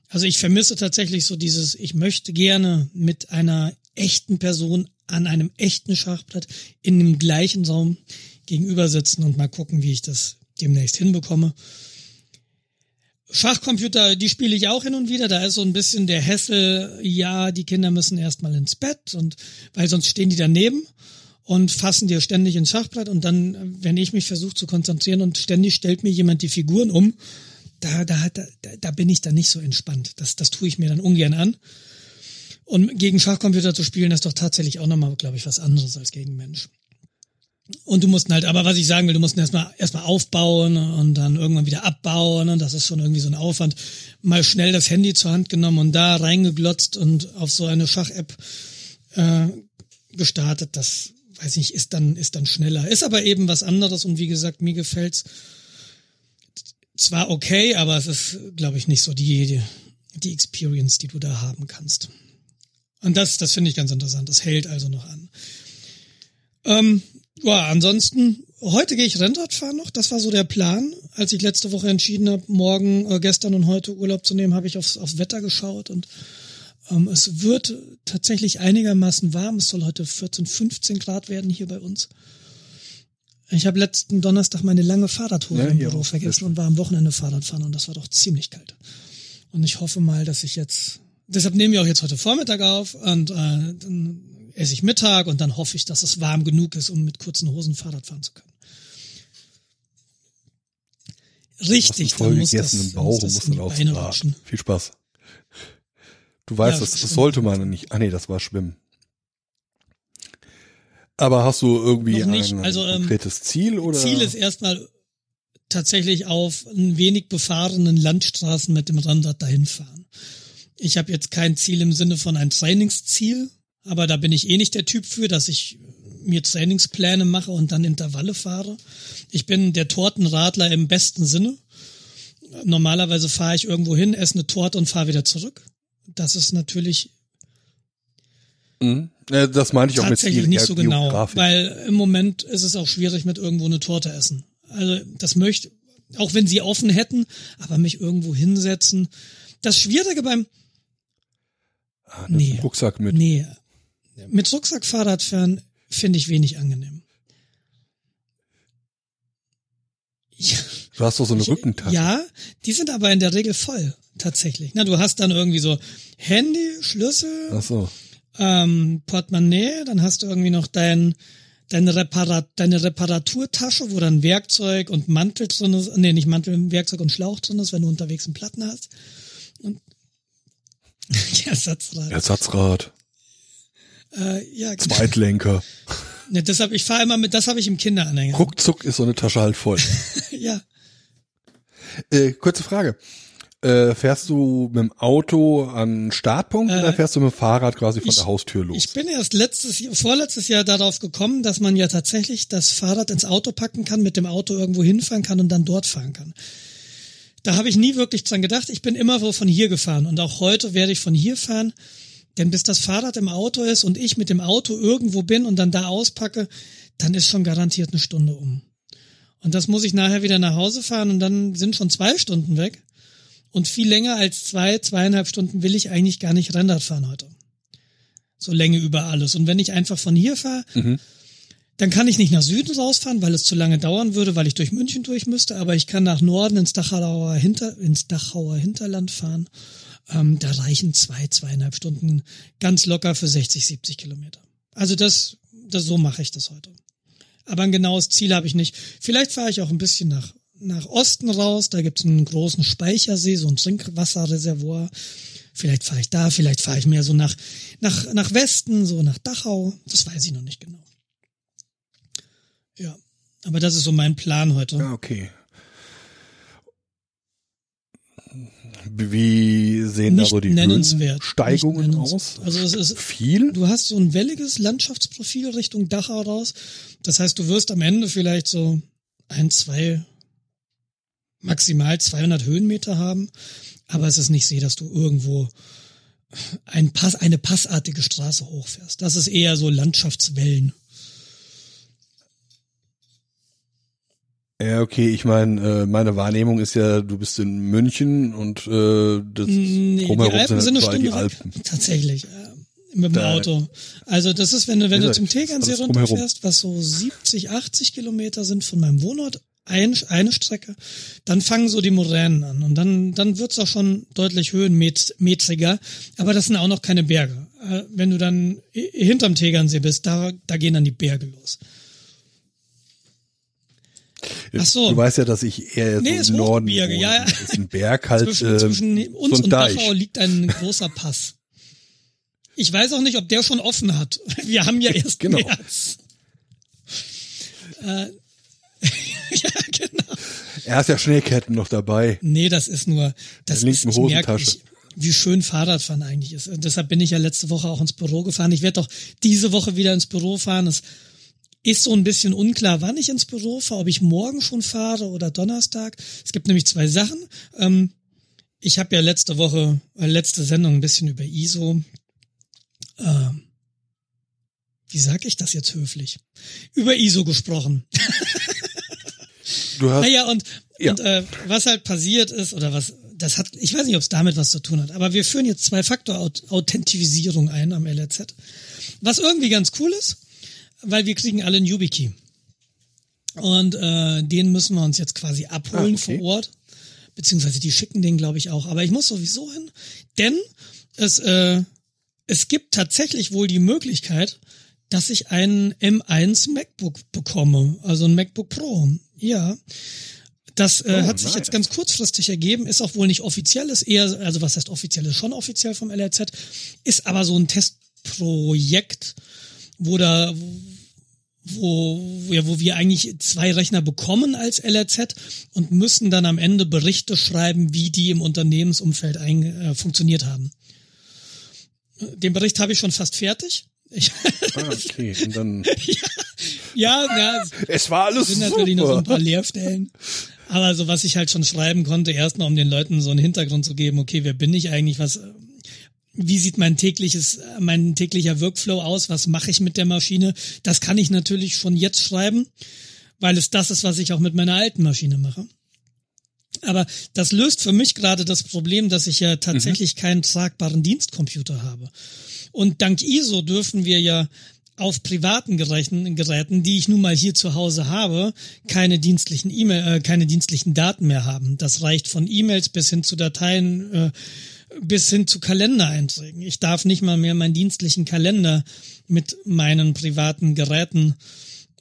Also ich vermisse tatsächlich so dieses, ich möchte gerne mit einer echten Person an einem echten Schachbrett in dem gleichen Raum gegenüber sitzen und mal gucken, wie ich das demnächst hinbekomme. Schachcomputer, die spiele ich auch hin und wieder. Da ist so ein bisschen der Hessel, ja, die Kinder müssen erstmal ins Bett und weil sonst stehen die daneben und fassen dir ständig ins Schachblatt und dann, wenn ich mich versuche zu konzentrieren und ständig stellt mir jemand die Figuren um, da, da, da, da bin ich dann nicht so entspannt. Das, das tue ich mir dann ungern an. Und gegen Schachcomputer zu spielen, ist doch tatsächlich auch nochmal, glaube ich, was anderes als gegen Mensch. Und du musst halt, aber was ich sagen will, du musst erstmal erstmal aufbauen und dann irgendwann wieder abbauen und das ist schon irgendwie so ein Aufwand. Mal schnell das Handy zur Hand genommen und da reingeglotzt und auf so eine Schach-App äh, gestartet. Das weiß ich nicht, ist dann ist dann schneller. Ist aber eben was anderes und wie gesagt, mir gefällt's zwar okay, aber es ist, glaube ich, nicht so die, die die Experience, die du da haben kannst. Und das das finde ich ganz interessant. Das hält also noch an. Ähm, ja, ansonsten, heute gehe ich Rennrad fahren noch. Das war so der Plan. Als ich letzte Woche entschieden habe, morgen, äh, gestern und heute Urlaub zu nehmen, habe ich aufs, aufs Wetter geschaut und ähm, es wird tatsächlich einigermaßen warm. Es soll heute 14, 15 Grad werden hier bei uns. Ich habe letzten Donnerstag meine lange Fahrradtour ja, im Büro vergessen und war am Wochenende Fahrradfahren und das war doch ziemlich kalt. Und ich hoffe mal, dass ich jetzt, deshalb nehmen wir auch jetzt heute Vormittag auf und äh, dann esse ich Mittag und dann hoffe ich, dass es warm genug ist, um mit kurzen Hosen Fahrrad fahren zu können. Richtig, dann muss das, im Bauch muss das muss dann aufs Beine rutschen. Viel Spaß. Du weißt, ja, das, das sollte man nicht. Ah nee, das war Schwimmen. Aber hast du irgendwie ein also, ähm, konkretes Ziel oder? Ziel ist erstmal tatsächlich auf ein wenig befahrenen Landstraßen mit dem Rennrad dahin fahren. Ich habe jetzt kein Ziel im Sinne von ein Trainingsziel, aber da bin ich eh nicht der Typ für, dass ich mir Trainingspläne mache und dann Intervalle fahre. Ich bin der Tortenradler im besten Sinne. Normalerweise fahre ich irgendwo hin, esse eine Torte und fahre wieder zurück. Das ist natürlich mhm. das meine ich auch tatsächlich mit nicht so genau, weil im Moment ist es auch schwierig mit irgendwo eine Torte essen. Also das möchte, auch wenn sie offen hätten, aber mich irgendwo hinsetzen. Das Schwierige beim ah, nee, Rucksack mit. Nee, mit Rucksack Fahrrad fahren finde ich wenig angenehm. Ja. Du hast doch so eine Rückentasche. Ja, die sind aber in der Regel voll, tatsächlich. Na, du hast dann irgendwie so Handy, Schlüssel, Ach so. ähm, Portemonnaie, dann hast du irgendwie noch dein, deine, Reparat, deine Reparaturtasche, wo dann Werkzeug und Mantel drin ist, nee, nicht Mantel, Werkzeug und Schlauch drin ist, wenn du unterwegs einen Platten hast. Und <laughs> Ersatzrad. Ersatzrad. Äh, ja, Zweitlenker. Ne, deshalb, ich fahre immer mit, das habe ich im Kinderanhänger. Ruckzuck ist so eine Tasche halt voll. <laughs> Ja. äh, kurze Frage. Äh, fährst du mit dem Auto an Startpunkt Äh, oder fährst du mit dem Fahrrad quasi von ich- der Haustür los? Ich bin erst letztes, vorletztes Jahr darauf gekommen, dass man ja tatsächlich das Fahrrad ins Auto packen kann, mit dem Auto irgendwo hinfahren kann und dann dort fahren kann. Da habe ich nie wirklich dran gedacht. Ich bin immer wo von hier gefahren und auch heute werde ich von hier fahren. Denn bis das Fahrrad im Auto ist und ich mit dem Auto irgendwo bin und dann da auspacke, dann ist schon garantiert eine Stunde um. Und das muss ich nachher wieder nach Hause fahren und dann sind schon zwei Stunden weg. Und viel länger als zwei, zweieinhalb Stunden will ich eigentlich gar nicht Rennrad fahren heute. So Länge über alles. Und wenn ich einfach von hier fahre, dann kann ich nicht nach Süden rausfahren, weil es zu lange dauern würde, weil ich durch München durch müsste, aber ich kann nach Norden ins Dachauer, Hinter, ins Dachauer Hinterland fahren. Ähm, da reichen zwei, zweieinhalb Stunden ganz locker für 60, 70 Kilometer. Also das, das so mache ich das heute. Aber ein genaues Ziel habe ich nicht. Vielleicht fahre ich auch ein bisschen nach, nach Osten raus. Da gibt's einen großen Speichersee, so ein Trinkwasserreservoir. Vielleicht fahre ich da, vielleicht fahre ich mehr so nach, nach, nach Westen, so nach Dachau. Das weiß ich noch nicht genau. Ja, aber das ist so mein Plan heute. Ja, okay. Wie sehen Nicht da so die nennenswert. Steigungen Nicht nennenswert. aus? Also es ist, Viel? du hast so ein welliges Landschaftsprofil Richtung Dachau raus. Das heißt, du wirst am Ende vielleicht so ein, zwei, maximal 200 Höhenmeter haben. Aber es ist nicht so, dass du irgendwo ein Pass, eine passartige Straße hochfährst. Das ist eher so Landschaftswellen. Ja, okay, ich meine, äh, meine Wahrnehmung ist ja, du bist in München und äh, das Nee, die drumherum Alpen sind eine Stunde die Alpen. weg. <laughs> Tatsächlich. Ja. Mit dem Da- Auto. Also das ist, wenn du, wenn du zum Tegernsee drumherum. runterfährst, was so 70, 80 Kilometer sind von meinem Wohnort, ein, eine Strecke, dann fangen so die Moränen an und dann, dann wird's auch schon deutlich höhenmetriger, aber das sind auch noch keine Berge. Äh, Wenn du dann i- hinterm Tegernsee bist, da, da gehen dann die Berge los. Ach so. Du weißt ja, dass ich eher Nee, so ist im Norden wohne. ja, ja. Ist ein Berg halt Zwischen, äh, zwischen uns so und Deich. Dachau liegt ein großer Pass. Ich weiß auch nicht, ob der schon offen hat. <laughs> Wir haben ja erst Genau. März. Äh, <laughs> ja, genau. Er hat ja Schneeketten noch dabei. Nee, das ist nur, das Der ist, linken ich merke, Hosentasche. wie schön Fahrradfahren eigentlich ist. Und deshalb bin ich ja letzte Woche auch ins Büro gefahren. Ich werde doch diese Woche wieder ins Büro fahren. Es ist so ein bisschen unklar, wann ich ins Büro fahre, ob ich morgen schon fahre oder Donnerstag. Es gibt nämlich zwei Sachen. Ähm, ich habe ja letzte Woche, äh, letzte Sendung ein bisschen über ISO. Ähm, wie sag ich das jetzt höflich? Über ISO gesprochen. <laughs> Du hast Naja, und, Ja. und äh, was halt passiert ist, oder was, das hat, ich weiß nicht, ob es damit was zu tun hat, aber wir führen jetzt Zwei-Faktor-Authentifizierung ein am LRZ. Was irgendwie ganz cool ist, weil wir kriegen alle einen YubiKey. Und äh, den müssen wir uns jetzt quasi abholen Ah, okay. vor Ort. Beziehungsweise die schicken den, glaube ich, auch. Aber ich muss sowieso hin, denn es, äh, es gibt tatsächlich wohl die Möglichkeit, dass ich einen M1 MacBook bekomme, also ein MacBook Pro. Ja. Das äh, Oh, hat sich nice. jetzt ganz kurzfristig ergeben, ist auch wohl nicht offiziell, ist eher, also was heißt offiziell, ist schon offiziell vom LRZ, ist aber so ein Testprojekt, wo da, wo, ja, wo wir eigentlich zwei Rechner bekommen als LRZ und müssen dann am Ende Berichte schreiben, wie die im Unternehmensumfeld ein, äh, funktioniert haben. Den Bericht habe ich schon fast fertig. Ich, ah, okay. Und dann <laughs> ja, ja, es war alles sind natürlich noch so ein paar Leerstellen. Aber so was ich halt schon schreiben konnte, erstmal um den Leuten so einen Hintergrund zu geben, okay, wer bin ich eigentlich, was, wie sieht mein tägliches, mein täglicher Workflow aus, was mache ich mit der Maschine? Das kann ich natürlich schon jetzt schreiben, weil es das ist, was ich auch mit meiner alten Maschine mache. Aber das löst für mich gerade das Problem, dass ich ja tatsächlich keinen tragbaren Dienstcomputer habe. Und dank ISO dürfen wir ja auf privaten Geräten, Geräten, die ich nun mal hier zu Hause habe, keine dienstlichen E-Mail, äh, keine dienstlichen Daten mehr haben. Das reicht von E-Mails bis hin zu Dateien, äh, bis hin zu Kalendereinträgen. Ich darf nicht mal mehr meinen dienstlichen Kalender mit meinen privaten Geräten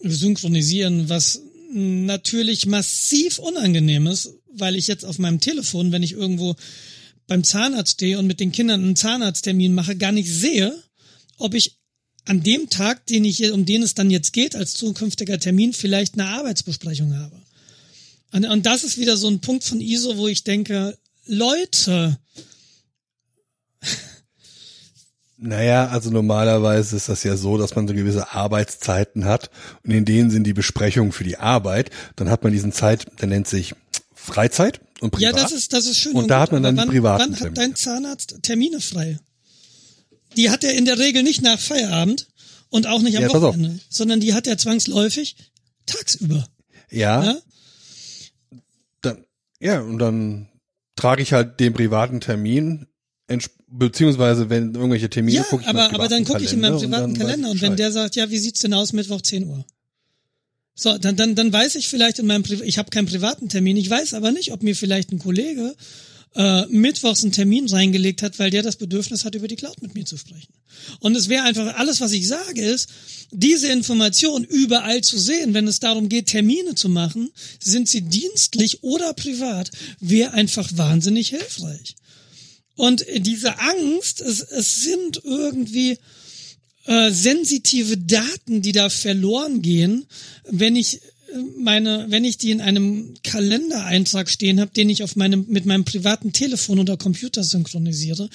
synchronisieren, was natürlich massiv unangenehm ist, weil ich jetzt auf meinem Telefon, wenn ich irgendwo beim Zahnarzt stehe und mit den Kindern einen Zahnarzttermin mache, gar nicht sehe, ob ich an dem Tag, den ich, um den es dann jetzt geht, als zukünftiger Termin, vielleicht eine Arbeitsbesprechung habe. Und, und das ist wieder so ein Punkt von ISO, wo ich denke, Leute. Naja, also normalerweise ist das ja so, dass man so gewisse Arbeitszeiten hat und in denen sind die Besprechungen für die Arbeit. Dann hat man diesen Zeit, der nennt sich Freizeit und Privat. Ja, das ist, das ist schön. Und, und da hat man dann wann, privaten Wann hat dein Zahnarzt Termine frei? Die hat er in der Regel nicht nach Feierabend und auch nicht am Ja. Wochenende, sondern die hat er zwangsläufig tagsüber. Ja, Ja? dann, ja, und dann trage ich halt den privaten Termin, beziehungsweise wenn irgendwelche Termine Ja, gucke ich aber, aber dann gucke ich in meinem privaten und Kalender und wenn der sagt, ja, wie sieht's denn aus, Mittwoch 10 Uhr? So, dann, dann, dann weiß ich vielleicht in meinem, Pri ich habe keinen privaten Termin, ich weiß aber nicht, ob mir vielleicht ein Kollege äh, mittwochs einen Termin reingelegt hat, weil der das Bedürfnis hat, über die Cloud mit mir zu sprechen. Und es wäre einfach, alles, was ich sage, ist, diese Information überall zu sehen, wenn es darum geht, Termine zu machen, sind sie dienstlich oder privat, wäre einfach wahnsinnig hilfreich. Und diese Angst, es, es sind irgendwie äh, sensitive Daten, die da verloren gehen, wenn ich äh, meine, wenn ich die in einem Kalendereintrag stehen habe, den ich auf meinem mit meinem privaten Telefon oder Computer synchronisiere.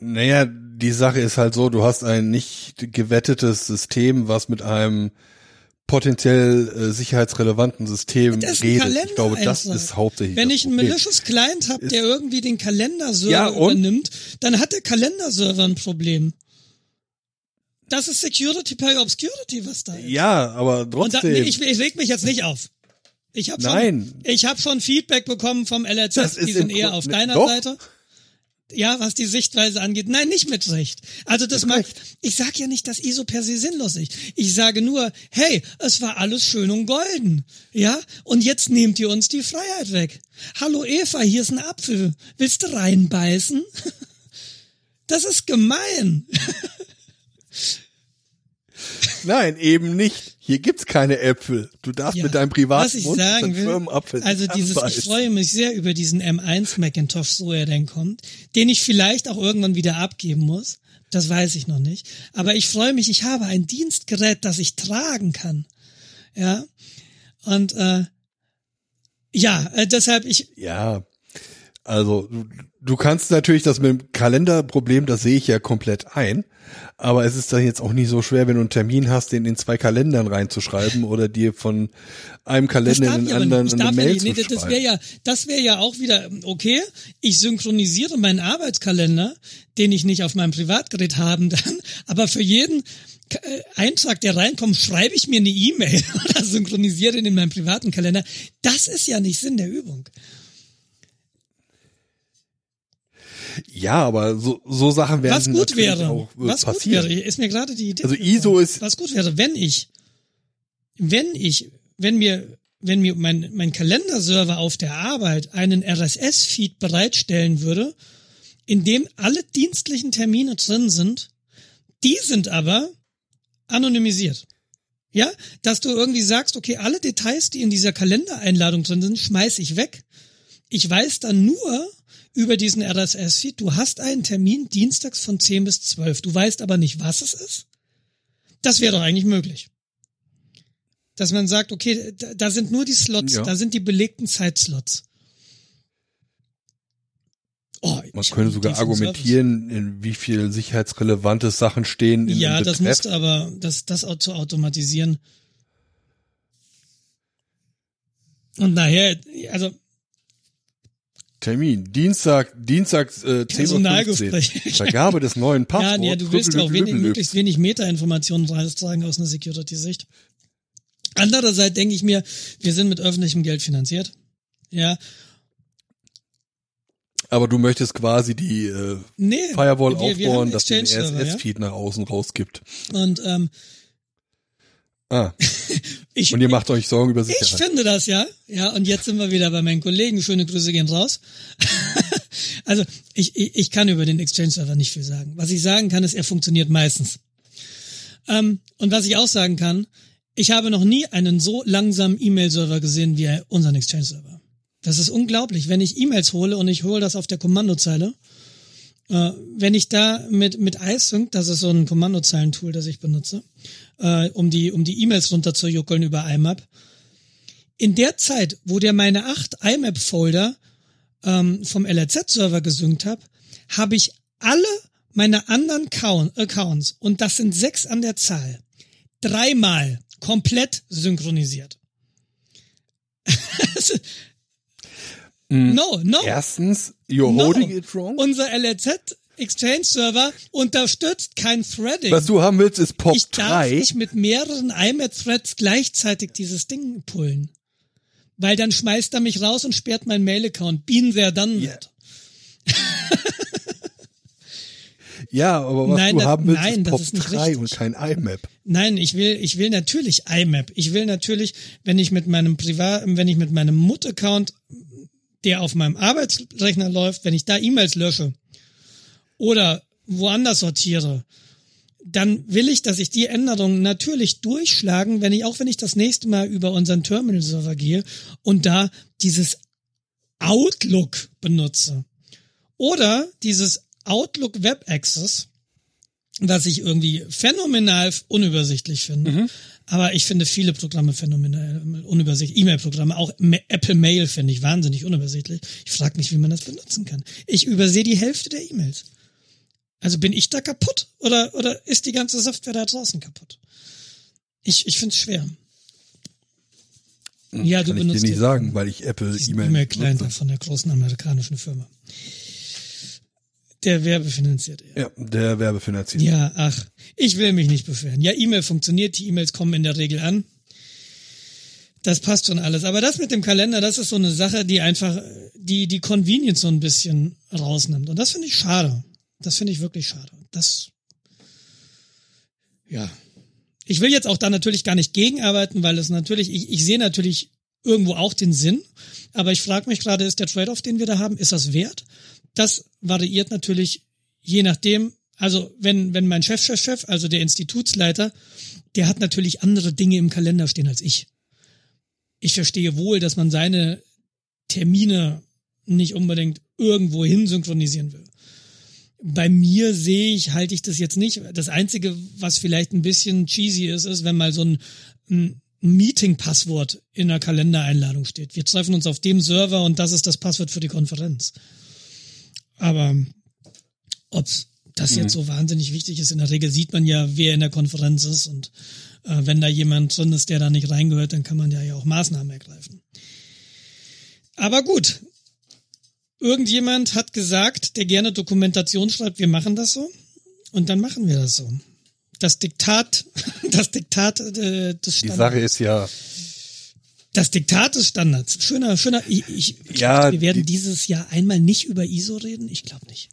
Naja, die Sache ist halt so, du hast ein nicht gewettetes System, was mit einem potenziell äh, sicherheitsrelevanten System Das ist ein redet. Ich glaube, das ist hauptsächlich Wenn ich einen malicious Client habe, der irgendwie den Kalenderserver Ja, übernimmt, dann hat der Kalenderserver ein Problem. Das ist Security by Obscurity, was da ist. Ja, aber Und da, trotzdem. nee, ich, ich reg mich jetzt nicht auf. Ich habe Nein. Schon, ich habe schon Feedback bekommen vom LRZ, die sind eher Grund- auf ne, deiner doch. Seite. Ja, was die Sichtweise angeht. Nein, nicht mit Recht. Also das mag, ich sag ja nicht, dass ISO per se sinnlos ist. Ich sage nur, hey, es war alles schön und golden. Ja? Und jetzt nehmt ihr uns die Freiheit weg. Hallo Eva, hier ist ein Apfel. Willst du reinbeißen? <laughs> Das ist gemein. <laughs> Nein, eben nicht. Hier gibt's keine Äpfel. Du darfst Ja, mit deinem privaten Mund sagen will, Firmenapfel also dieses, ich freue mich sehr über diesen M1 Macintosh, so er denn kommt, den ich vielleicht auch irgendwann wieder abgeben muss. Das weiß ich noch nicht. Aber ich freue mich, ich habe ein Dienstgerät, das ich tragen kann. Ja. Und äh, ja, äh, deshalb ich Ja, also du, kannst natürlich das mit dem Kalenderproblem, das sehe ich ja komplett ein. Aber es ist dann jetzt auch nicht so schwer, wenn du einen Termin hast, den in zwei Kalendern reinzuschreiben <laughs> oder dir von einem Kalender in den anderen eine darf ja Mail nicht. zu Nee, das wäre ja, das wäre ja auch wieder okay. Ich synchronisiere meinen Arbeitskalender, den ich nicht auf meinem Privatgerät haben dann, <laughs> aber für jeden äh, Eintrag, der reinkommt, schreibe ich mir eine E-Mail <laughs> oder synchronisiere ihn in meinem privaten Kalender. Das ist ja nicht Sinn der Übung. Ja, aber so, so Sachen werden Was gut wäre, auch äh, was gut passieren. wäre, ist mir gerade die Idee. Also. ISO ist- was gut wäre, wenn ich, wenn ich, wenn mir, wenn mir mein, mein Kalenderserver auf der Arbeit einen RSS-Feed bereitstellen würde, in dem alle dienstlichen Termine drin sind, die sind aber anonymisiert. Ja, dass du irgendwie sagst, okay, alle Details, die in dieser Kalendereinladung drin sind, schmeiß ich weg. Ich weiß dann nur über diesen RSS-Feed, du hast einen Termin dienstags von 10 bis 12. Du weißt aber nicht, was es ist. Das wäre doch eigentlich möglich. Dass man sagt, okay, da, da sind nur die Slots, Ja. da sind die belegten Zeitslots. Oh, Man könnte sogar argumentieren, in wie viel sicherheitsrelevante Sachen stehen in Ja, das Betreff. musst du aber, das, das auch zu automatisieren. Und nachher, also Termin. Dienstag, Dienstag, äh, 10.15 Uhr. Vergabe des neuen ja, Passworts. nee, du willst ja auch wenig, möglichst wenig Metainformationen raustragen aus einer Security-Sicht. Andererseits denke ich mir, wir sind mit öffentlichem Geld finanziert. Ja, Aber du möchtest quasi die äh, nee. Firewall wir, wir aufbauen, dass den Exchange-Server, ja? RSS-Feed nach außen rausgibt. Und ähm, Ah, <laughs> ich, und ihr macht euch Sorgen über Ich Sicherheit. finde das, ja. Ja, und jetzt sind wir wieder bei meinen Kollegen. Schöne Grüße gehen raus. <laughs> also, ich, ich, ich kann über den Exchange-Server nicht viel sagen. Was ich sagen kann, ist, er funktioniert meistens. Ähm, und was ich auch sagen kann, ich habe noch nie einen so langsamen E-Mail-Server gesehen wie unseren Exchange-Server. Das ist unglaublich. Wenn ich E-Mails hole und ich hole das auf der Kommandozeile äh, wenn ich da mit, mit iSync, das ist so ein Kommandozeilentool, das ich benutze, äh, um die, um die E-Mails runterzujuckeln über IMAP, in der Zeit, wo der meine acht IMAP-Folder ähm, vom LRZ-Server gesynkt hat, habe ich alle meine anderen Count, Accounts, und das sind sechs an der Zahl, dreimal komplett synchronisiert. <laughs> no, no. Erstens, you're no. holding it wrong. Unser LRZ Exchange Server unterstützt kein Threading. Was du haben willst, ist POP ich 3. darf nicht mit mehreren IMAP-Threads gleichzeitig dieses Ding pullen. Weil dann schmeißt er mich raus und sperrt meinen Mail-Account. Been there, done Ja. that. <laughs> Ja, aber was Nein, du haben willst, nein, ist das POP ist nicht 3 richtig. und kein IMAP. Nein, ich will, ich will natürlich IMAP. Ich will natürlich, wenn ich mit meinem Privat, wenn ich mit meinem Mut-Account, der auf meinem Arbeitsrechner läuft, wenn ich da E-Mails lösche oder woanders sortiere, dann will ich, dass ich die Änderungen natürlich durchschlagen, wenn ich, auch wenn ich das nächste Mal über unseren Terminal-Server gehe und da dieses Outlook benutze. Oder dieses Outlook Web Access, was ich irgendwie phänomenal unübersichtlich finde. Aber ich finde viele Programme phänomenal unübersichtlich. E-Mail-Programme, auch Apple Mail finde ich wahnsinnig unübersichtlich. Ich frage mich, wie man das benutzen kann. Ich übersehe die Hälfte der E-Mails. Also bin ich da kaputt oder, oder ist die ganze Software da draußen kaputt? Ich, ich finde es schwer. Ja, du Kann ich benutzt dir nicht sagen, weil ich Apple E-Mail E-Mail-Client von der großen amerikanischen Firma. Der werbefinanziert. Ja. Ja, der werbefinanziert. ja, ach, ich will mich nicht beschweren. Ja, E-Mail funktioniert, die E-Mails kommen in der Regel an. Das passt schon alles. Aber das mit dem Kalender, das ist so eine Sache, die einfach die, die Convenience so ein bisschen rausnimmt. Und das finde ich schade. Das finde ich wirklich schade. Das, ja. Ich will jetzt auch da natürlich gar nicht gegenarbeiten, weil es natürlich, ich, ich sehe natürlich irgendwo auch den Sinn. Aber ich frage mich gerade, ist der Trade-off, den wir da haben, ist das wert? Das variiert natürlich je nachdem. Also wenn, wenn mein Chef, Chef, Chef, also der Institutsleiter, der hat natürlich andere Dinge im Kalender stehen als ich. Ich verstehe wohl, dass man seine Termine nicht unbedingt irgendwo hin synchronisieren will. Bei mir sehe ich, halte ich das jetzt nicht. Das Einzige, was vielleicht ein bisschen cheesy ist, ist, wenn mal so ein, ein Meeting-Passwort in der Kalendereinladung steht. Wir treffen uns auf dem Server und das ist das Passwort für die Konferenz. Aber ob das jetzt so wahnsinnig wichtig ist, in der Regel sieht man ja, wer in der Konferenz ist und äh, wenn da jemand drin ist, der da nicht reingehört, dann kann man ja ja auch Maßnahmen ergreifen. Aber gut, irgendjemand hat gesagt, der gerne Dokumentation schreibt, wir machen das so und dann machen wir das so. Das Diktat, <laughs> das Diktat äh, des Die Standards. Sache ist ja, Das Diktat des Standards. Schöner, schöner. Ich, ich, ich Ja, glaub, wir werden die- dieses Jahr einmal nicht über ISO reden. Ich glaube nicht.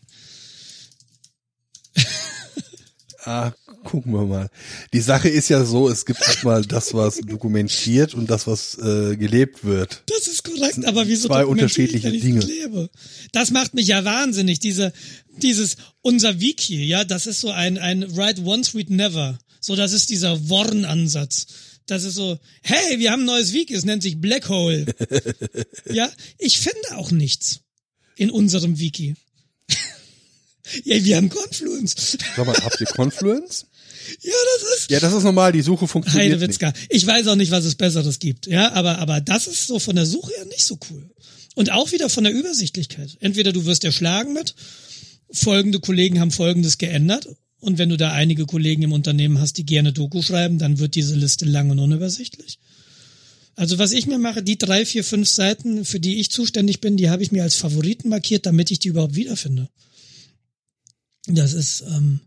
<laughs> ah, gucken wir mal. Die Sache ist ja so, es gibt erstmal das, was dokumentiert und das, was äh, gelebt wird. Das ist korrekt, aber wieso zwei unterschiedliche wenn ich Dinge. das lebe? Das macht mich ja wahnsinnig. Diese, dieses, unser Wiki, ja, das ist so ein, ein Write Once, Read Never. So, das ist dieser Worn-Ansatz. Das ist so, hey, wir haben ein neues Wiki, es nennt sich Black Hole. <laughs> ja, ich finde auch nichts in unserem Wiki. <laughs> ja, wir haben Confluence. Sag mal, habt ihr Confluence? <laughs> ja, das ist, Ja, das ist normal, die Suche funktioniert nicht. Heidewitzka. Ich weiß auch nicht, was es Besseres gibt, ja, aber, aber das ist so von der Suche her nicht so cool. Und auch wieder von der Übersichtlichkeit. Entweder du wirst erschlagen mit, folgende Kollegen haben folgendes geändert, und wenn du da einige Kollegen im Unternehmen hast, die gerne Doku schreiben, dann wird diese Liste lang und unübersichtlich. Also was ich mir mache, die drei, vier, fünf Seiten, für die ich zuständig bin, die habe ich mir als Favoriten markiert, damit ich die überhaupt wiederfinde. Das ist, ähm,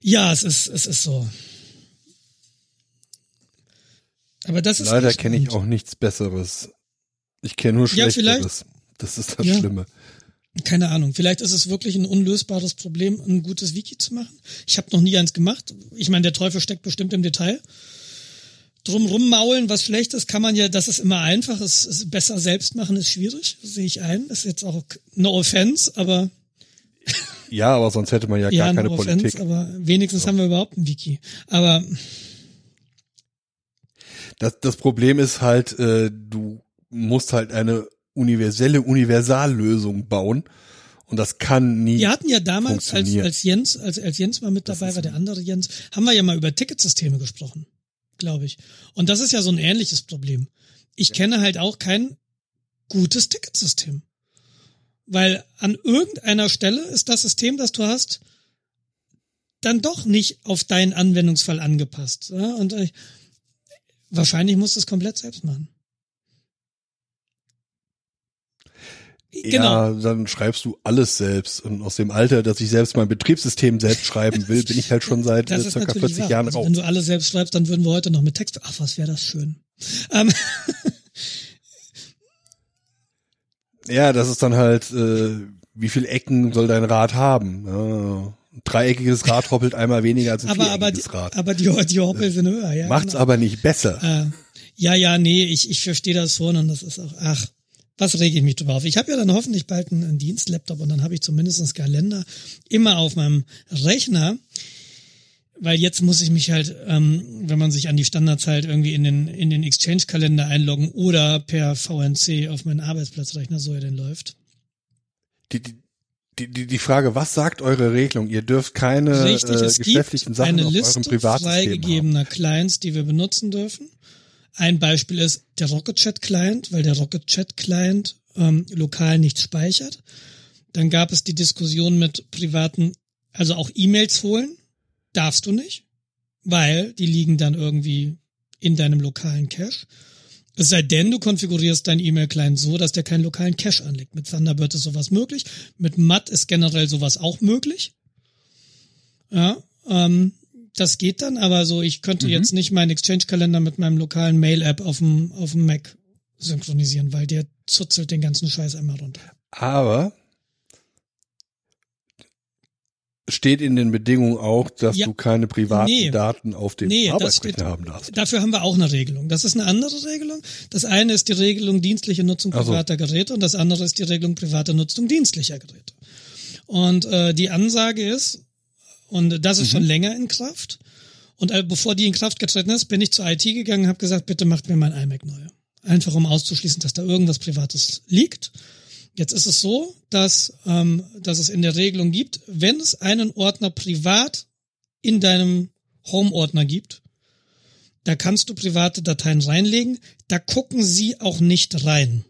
ja, es ist, es ist so. Aber das ist Leider kenne ich auch nichts Besseres. Ich kenne nur Ja, Schlechteres. das ist das Ja. Schlimme. Keine Ahnung. Vielleicht ist es wirklich ein unlösbares Problem, ein gutes Wiki zu machen. Ich habe noch nie eins gemacht. Ich meine, der Teufel steckt bestimmt im Detail. Drum rummaulen, was schlecht ist, kann man ja, das ist immer einfach. Es ist besser selbst machen ist schwierig, sehe ich ein. Das ist jetzt auch no offense, aber <laughs> Ja, aber sonst hätte man ja, ja, gar keine no Politik. offense, aber wenigstens haben wir überhaupt ein Wiki. Aber Das, das Problem ist halt, äh, du musst halt eine universelle Universallösung bauen. Und das kann nie. Wir hatten ja damals, als, als Jens, als, als Jens mal mit dabei war, der andere Jens, haben wir ja mal über Ticketsysteme gesprochen, glaube ich. Und das ist ja so ein ähnliches Problem. Ich kenne halt auch kein gutes Ticketsystem. Weil an irgendeiner Stelle ist das System, das du hast, dann doch nicht auf deinen Anwendungsfall angepasst. Ja? Und äh, wahrscheinlich musst du es komplett selbst machen. Genau. Ja, dann schreibst du alles selbst. Und aus dem Alter, dass ich selbst mein Betriebssystem selbst schreiben will, bin ich halt schon seit äh, circa natürlich 40 wahr. Jahren also, raus. Wenn du alles selbst schreibst, dann würden wir heute noch mit Text. Ach, was wäre das schön. Ähm, <laughs> Ja, das ist dann halt, äh, wie viel Ecken soll dein Rad haben? Ja, ein dreieckiges Rad hoppelt einmal weniger als ein aber aber die, Rad. aber die, die Hoppel sind höher. Ja, Macht's genau. aber nicht besser. Äh, ja, ja, nee, ich, ich verstehe das schon und das ist auch, ach, was rege ich mich drüber auf? Ich habe ja dann hoffentlich bald einen, einen Dienstlaptop und dann habe ich zumindest einen Kalender immer auf meinem Rechner, weil jetzt muss ich mich halt, ähm, wenn man sich an die Standards halt irgendwie in den, in den Exchange-Kalender einloggen oder per VNC auf meinen Arbeitsplatzrechner, so er denn läuft. Die, die, die, die die Frage, was sagt eure Regelung? Ihr dürft keine Richtig, äh, es geschäftlichen Sachen eine auf Liste eurem Privatsystem haben. freigegebener Clients, die wir benutzen dürfen. Ein Beispiel ist der Rocket Chat Client, weil der Rocket Chat Client ähm, lokal nicht speichert. Dann gab es die Diskussion mit privaten, also auch E-Mails holen, darfst du nicht, weil die liegen dann irgendwie in deinem lokalen Cache. Es sei denn, du konfigurierst deinen E-Mail-Client so, dass der keinen lokalen Cache anlegt. Mit Thunderbird ist sowas möglich. Mit MAT ist generell sowas auch möglich. Ja, ähm, das geht dann, aber so, ich könnte Mhm. jetzt nicht meinen Exchange-Kalender mit meinem lokalen Mail-App auf dem, auf dem Mac synchronisieren, weil der zuzelt den ganzen Scheiß einmal runter. Aber steht in den Bedingungen auch, dass Ja. du keine privaten Nee. Daten auf dem Nee, Arbeitsrechner haben darfst. Dafür haben wir auch eine Regelung. Das ist eine andere Regelung. Das eine ist die Regelung dienstliche Nutzung privater Geräte und das andere ist die Regelung private Nutzung dienstlicher Geräte. Und äh, die Ansage ist, und das ist schon länger in Kraft, und äh, bevor die in Kraft getreten ist, bin ich zur IT gegangen und habe gesagt, bitte macht mir mein iMac neu. Einfach um auszuschließen, dass da irgendwas Privates liegt. Jetzt ist es so, dass, ähm, dass es in der Regelung gibt, wenn es einen Ordner privat in deinem Home-Ordner gibt, da kannst du private Dateien reinlegen, da gucken sie auch nicht rein.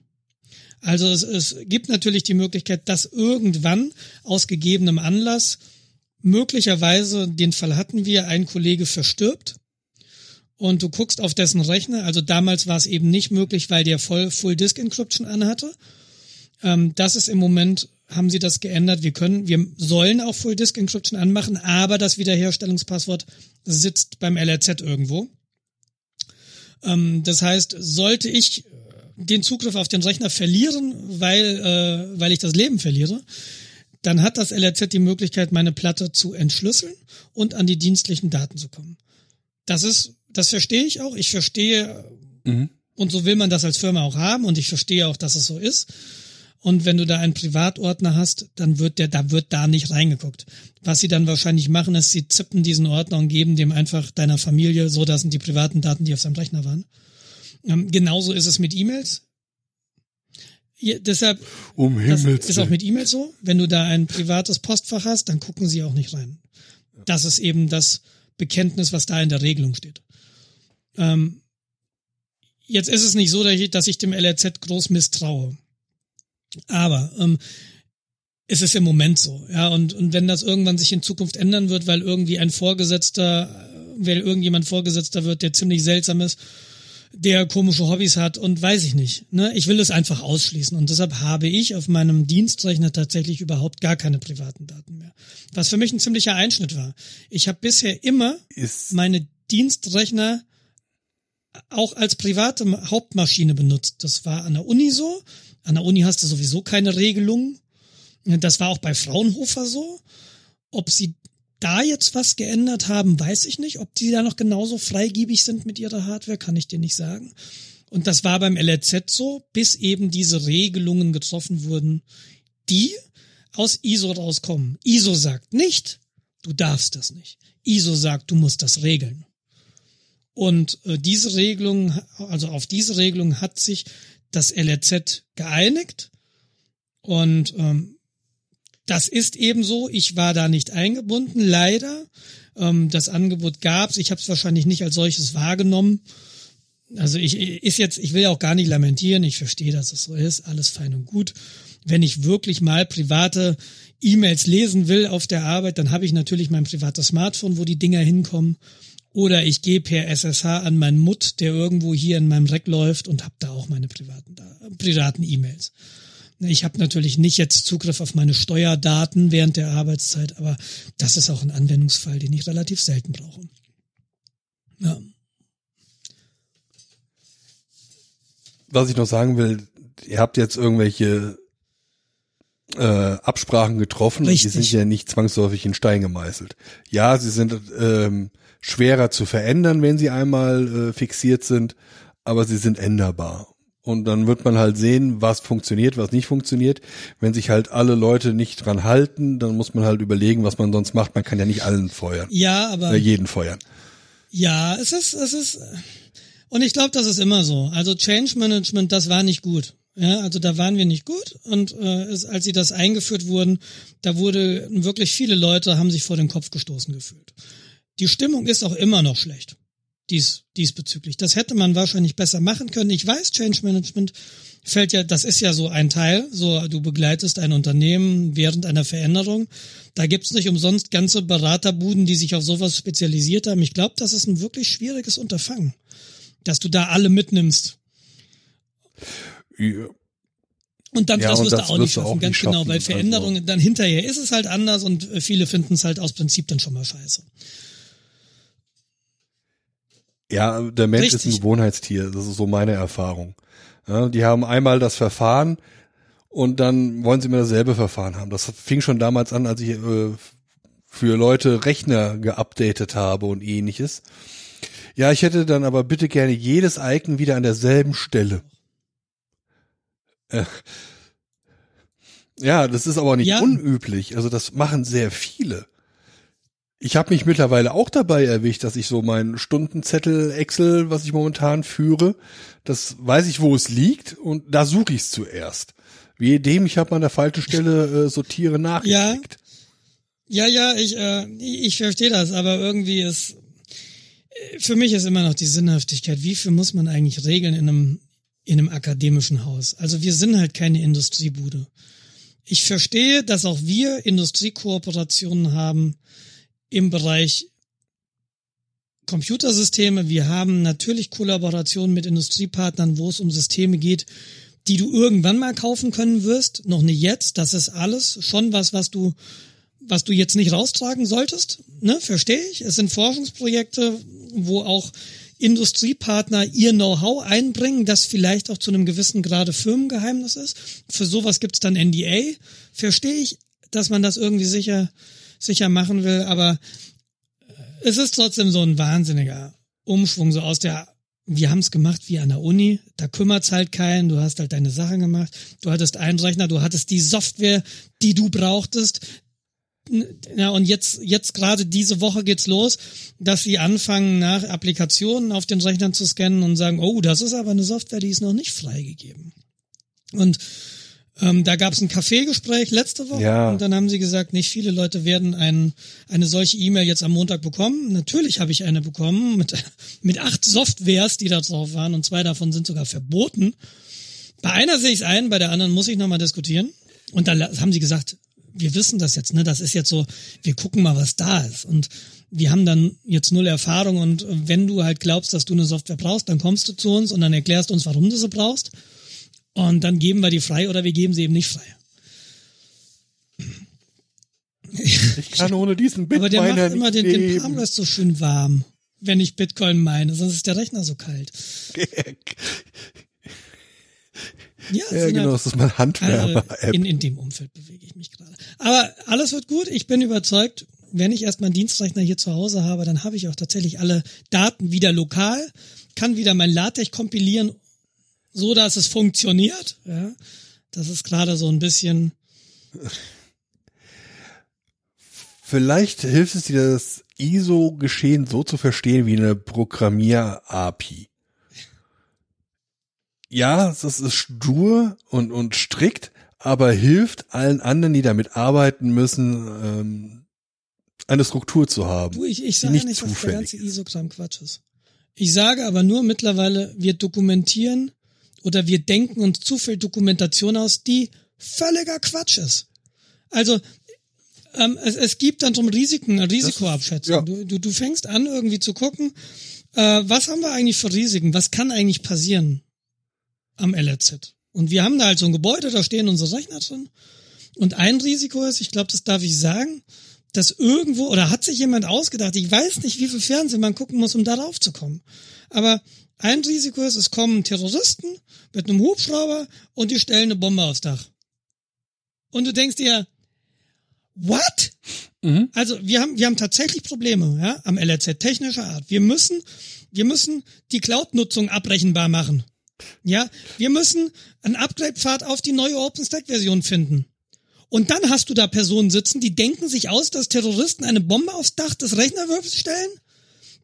Also es, es gibt natürlich die Möglichkeit, dass irgendwann aus gegebenem Anlass möglicherweise, den Fall hatten wir, ein Kollege verstirbt und du guckst auf dessen Rechner, also damals war es eben nicht möglich, weil der voll Full Disk Encryption anhatte. Ähm, das ist im Moment, haben sie das geändert. Wir können, wir sollen auch Full Disk Encryption anmachen, aber das Wiederherstellungspasswort sitzt beim LRZ irgendwo. Ähm, das heißt, sollte ich den Zugriff auf den Rechner verlieren, weil, äh, weil ich das Leben verliere, dann hat das LRZ die Möglichkeit, meine Platte zu entschlüsseln und an die dienstlichen Daten zu kommen. Das ist, das verstehe ich auch. Ich verstehe, Mhm. und so will man das als Firma auch haben, und ich verstehe auch, dass es so ist. Und wenn du da einen Privatordner hast, dann wird der, da wird da nicht reingeguckt. Was sie dann wahrscheinlich machen, ist, sie zippen diesen Ordner und geben dem einfach deiner Familie, so das sind die privaten Daten, die auf seinem Rechner waren. Ähm, genauso ist es mit E-Mails. Ja, deshalb, Um das Himmels ist auch mit E-Mails so. Wenn du da ein privates Postfach hast, dann gucken sie auch nicht rein. Das ist eben das Bekenntnis, was da in der Regelung steht. Ähm, jetzt ist es nicht so, dass ich, dass ich dem LRZ groß misstraue. Aber ähm, es ist im Moment so, ja. Und, und wenn das irgendwann sich in Zukunft ändern wird, weil irgendwie ein Vorgesetzter, äh, weil irgendjemand Vorgesetzter wird, der ziemlich seltsam ist, der komische Hobbys hat und weiß ich nicht. Ne? Ich will es einfach ausschließen und deshalb habe ich auf meinem Dienstrechner tatsächlich überhaupt gar keine privaten Daten mehr. Was für mich ein ziemlicher Einschnitt war. Ich habe bisher immer Ist, meine Dienstrechner auch als private Hauptmaschine benutzt. Das war an der Uni so. An der Uni hast du sowieso keine Regelungen. Das war auch bei Fraunhofer so. Ob sie da jetzt was geändert haben, weiß ich nicht. Ob die da noch genauso freigiebig sind mit ihrer Hardware, kann ich dir nicht sagen. Und das war beim LRZ so, bis eben diese Regelungen getroffen wurden, die aus ISO rauskommen. ISO sagt nicht, du darfst das nicht. ISO sagt, du musst das regeln. Und äh, diese Regelung, also auf diese Regelung hat sich das LRZ geeinigt. Und ähm, Das ist eben so. Ich war da nicht eingebunden, leider. Ähm, das Angebot gab's. Ich habe es wahrscheinlich nicht als solches wahrgenommen. Also ich ist jetzt, ich will ja auch gar nicht lamentieren. Ich verstehe, dass es so ist. Alles fein und gut. Wenn ich wirklich mal private E-Mails lesen will auf der Arbeit, dann habe ich natürlich mein privates Smartphone, wo die Dinger hinkommen. Oder ich gehe per SSH an meinen Mut, der irgendwo hier in meinem Rack läuft und habe da auch meine privaten, privaten E-Mails. Ich habe natürlich nicht jetzt Zugriff auf meine Steuerdaten während der Arbeitszeit, aber das ist auch ein Anwendungsfall, den ich relativ selten brauche. Ja. Was ich noch sagen will, ihr habt jetzt irgendwelche äh, Absprachen getroffen Richtig. und die sind ja nicht zwangsläufig in Stein gemeißelt. Ja, sie sind ähm, schwerer zu verändern, wenn sie einmal äh, fixiert sind, aber sie sind änderbar. Und dann wird man halt sehen, was funktioniert, was nicht funktioniert. Wenn sich halt alle Leute nicht dran halten, dann muss man halt überlegen, was man sonst macht. Man kann ja nicht allen feuern. Ja, aber Äh, jeden feuern. ja, es ist, es ist, und ich glaube, das ist immer so. Also Change Management, das war nicht gut. Ja, also da waren wir nicht gut und äh, es, als sie das eingeführt wurden, da wurde wirklich viele Leute haben sich vor den Kopf gestoßen gefühlt. Die Stimmung ist auch immer noch schlecht dies, diesbezüglich. Das hätte man wahrscheinlich besser machen können. Ich weiß, Change Management fällt ja, das ist ja so ein Teil, so du begleitest ein Unternehmen während einer Veränderung. Da gibt's nicht umsonst ganze Beraterbuden, die sich auf sowas spezialisiert haben. Ich glaube, das ist ein wirklich schwieriges Unterfangen, dass du da alle mitnimmst. Ja. Und dann Ja, das wirst du auch nicht schaffen, auch ganz nicht genau, schaffen. weil Also- Veränderungen, dann hinterher ist es halt anders und äh, viele finden es halt aus Prinzip dann schon mal scheiße. Ja, der Mensch ist Richtig. ein Gewohnheitstier. Das ist so meine Erfahrung. Ja, die haben einmal das Verfahren und dann wollen sie immer dasselbe Verfahren haben. Das fing schon damals an, als ich äh, für Leute Rechner geupdatet habe und ähnliches. Ja, ich hätte dann aber bitte gerne jedes Icon wieder an derselben Stelle. Äh, ja, das ist aber nicht Ja. unüblich. Also das machen sehr viele. Ich habe mich mittlerweile auch dabei erwischt, dass ich so meinen Stundenzettel Excel, was ich momentan führe, das weiß ich, wo es liegt und da suche ich es zuerst. Wie dem, ich habe an der falschen Stelle äh, sortiere nachgeklickt. Ja, ja, ich, äh, ich verstehe das, aber irgendwie ist, äh, für mich ist immer noch die Sinnhaftigkeit, wie viel muss man eigentlich regeln in einem, in einem akademischen Haus? Also wir sind halt keine Industriebude. Ich verstehe, dass auch wir Industriekooperationen haben im Bereich Computersysteme. Wir haben natürlich Kollaborationen mit Industriepartnern, wo es um Systeme geht, die du irgendwann mal kaufen können wirst. Noch nicht jetzt. Das ist alles schon was, was du, was du jetzt nicht raustragen solltest. Ne, verstehe ich. Es sind Forschungsprojekte, wo auch Industriepartner ihr Know-how einbringen, das vielleicht auch zu einem gewissen Grade Firmengeheimnis ist. Für sowas gibt's dann NDA. Verstehe ich, dass man das irgendwie sicher, sicher machen will, aber äh, es ist trotzdem so ein wahnsinniger Umschwung, so aus der, wir haben's gemacht wie an der Uni, da kümmert's halt keinen, du hast halt deine Sachen gemacht, du hattest einen Rechner, du hattest die Software, die du brauchtest, ja, und jetzt, jetzt gerade diese Woche geht's los, dass sie anfangen, nach Applikationen auf den Rechnern zu scannen und sagen, oh, das ist aber eine Software, die ist noch nicht freigegeben. Und ähm, da gab's ein Kaffeegespräch letzte Woche Ja. und dann haben sie gesagt, nicht viele Leute werden ein, eine solche E-Mail jetzt am Montag bekommen. Natürlich habe ich eine bekommen mit, <laughs> mit acht Softwares, die da drauf waren und zwei davon sind sogar verboten. Bei einer sehe ich es ein, bei der anderen muss ich nochmal diskutieren. Und dann haben sie gesagt, wir wissen das jetzt, ne? Das ist jetzt so, wir gucken mal, was da ist. Und wir haben dann jetzt null Erfahrung und wenn du halt glaubst, dass du eine Software brauchst, dann kommst du zu uns und dann erklärst uns, warum du sie brauchst. Und dann geben wir die frei oder wir geben sie eben nicht frei. Ich kann ohne diesen Aber der macht immer den, den. Palmrest so schön warm, wenn ich Bitcoin meine, sonst ist der Rechner so kalt. <laughs> Ja, ja, genau, halt- das ist mein Handwerker-App. Also in, in dem Umfeld bewege ich mich gerade. Aber alles wird gut. Ich bin überzeugt, wenn ich erst meinen Dienstrechner hier zu Hause habe, dann habe ich auch tatsächlich alle Daten wieder lokal, kann wieder mein LaTeX kompilieren, so dass es funktioniert. Ja, das ist gerade so ein bisschen. Vielleicht hilft es dir, das ISO-Geschehen so zu verstehen wie eine Programmier-API. Ja, das ist stur und, und strikt, aber hilft allen anderen, die damit arbeiten müssen, ähm, eine Struktur zu haben. Du, ich, ich sage nicht nicht, dass der ganze ist. Isogramm Quatsch ist. Ich sage aber nur mittlerweile, wir dokumentieren oder wir denken uns zu viel Dokumentation aus, die völliger Quatsch ist. Also ähm, es, es gibt dann drum Risiken, Risikoabschätzung. ja. Du, du, du fängst an irgendwie zu gucken, äh, was haben wir eigentlich für Risiken? Was kann eigentlich passieren am LRZ? Und wir haben da halt so ein Gebäude, da stehen unsere Rechner drin. Und ein Risiko ist, ich glaube, das darf ich sagen, dass irgendwo, oder hat sich jemand ausgedacht, ich weiß nicht, wie viel Fernsehen man gucken muss, um darauf zu kommen. Aber ein Risiko ist, es kommen Terroristen mit einem Hubschrauber und die stellen eine Bombe aufs Dach. Und du denkst dir, what? Mhm. Also wir haben, wir haben tatsächlich Probleme, ja, am LRZ technischer Art. Wir müssen, wir müssen die Cloud-Nutzung abrechenbar machen. Ja, wir müssen einen Upgrade-Pfad auf die neue OpenStack-Version finden. Und dann hast du da Personen sitzen, die denken sich aus, dass Terroristen eine Bombe aufs Dach des Rechnerwürfels stellen?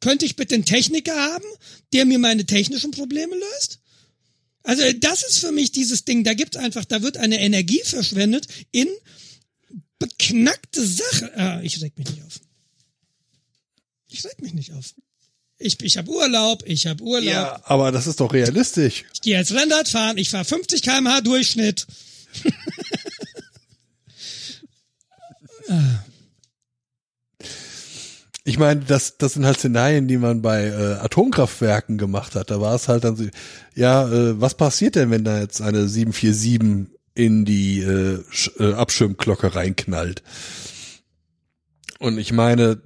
Könnte ich bitte einen Techniker haben, der mir meine technischen Probleme löst? Also das ist für mich dieses Ding. Da gibt's einfach, da wird eine Energie verschwendet in beknackte Sache. Ah, ich reg mich nicht auf. Ich reg mich nicht auf. Ich, ich habe Urlaub, ich habe Urlaub. Ja, aber das ist doch realistisch. Ich gehe jetzt Rennrad fahren, ich fahre 50 km/h Durchschnitt. <laughs> Ich meine, das, das sind halt Szenarien, die man bei äh, Atomkraftwerken gemacht hat. Da war es halt dann so, ja, äh, was passiert denn, wenn da jetzt eine 747 in die äh, äh, Abschirmglocke reinknallt? Und ich meine,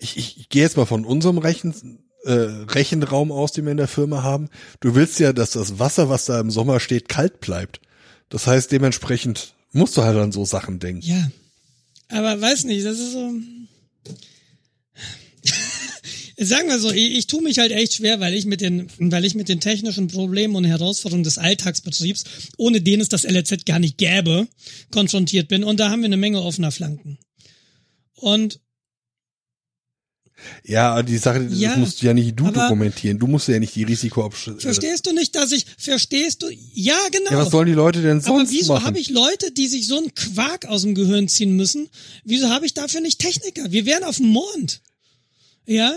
ich, ich, ich gehe jetzt mal von unserem Rechen, äh, Rechenraum aus, den wir in der Firma haben. Du willst ja, dass das Wasser, was da im Sommer steht, kalt bleibt. Das heißt, dementsprechend musst du halt an so Sachen denken. Ja. Aber weiß nicht, das ist so. <laughs> Sagen wir so, ich, ich tue mich halt echt schwer, weil ich mit den, weil ich mit den technischen Problemen und Herausforderungen des Alltagsbetriebs, ohne den es das LZ gar nicht gäbe, konfrontiert bin. Und da haben wir eine Menge offener Flanken. Und Ja, die Sache, das Ja, musst du ja nicht du aber- dokumentieren. Du musst ja nicht die Risikoabschätzung. verstehst du nicht, dass ich, verstehst du? Ja, genau. Ja, was sollen die Leute denn Aber sonst wieso machen? habe ich Leute, die sich so einen Quark aus dem Gehirn ziehen müssen? Wieso habe ich dafür nicht Techniker? Wir wären auf dem Mond. Ja?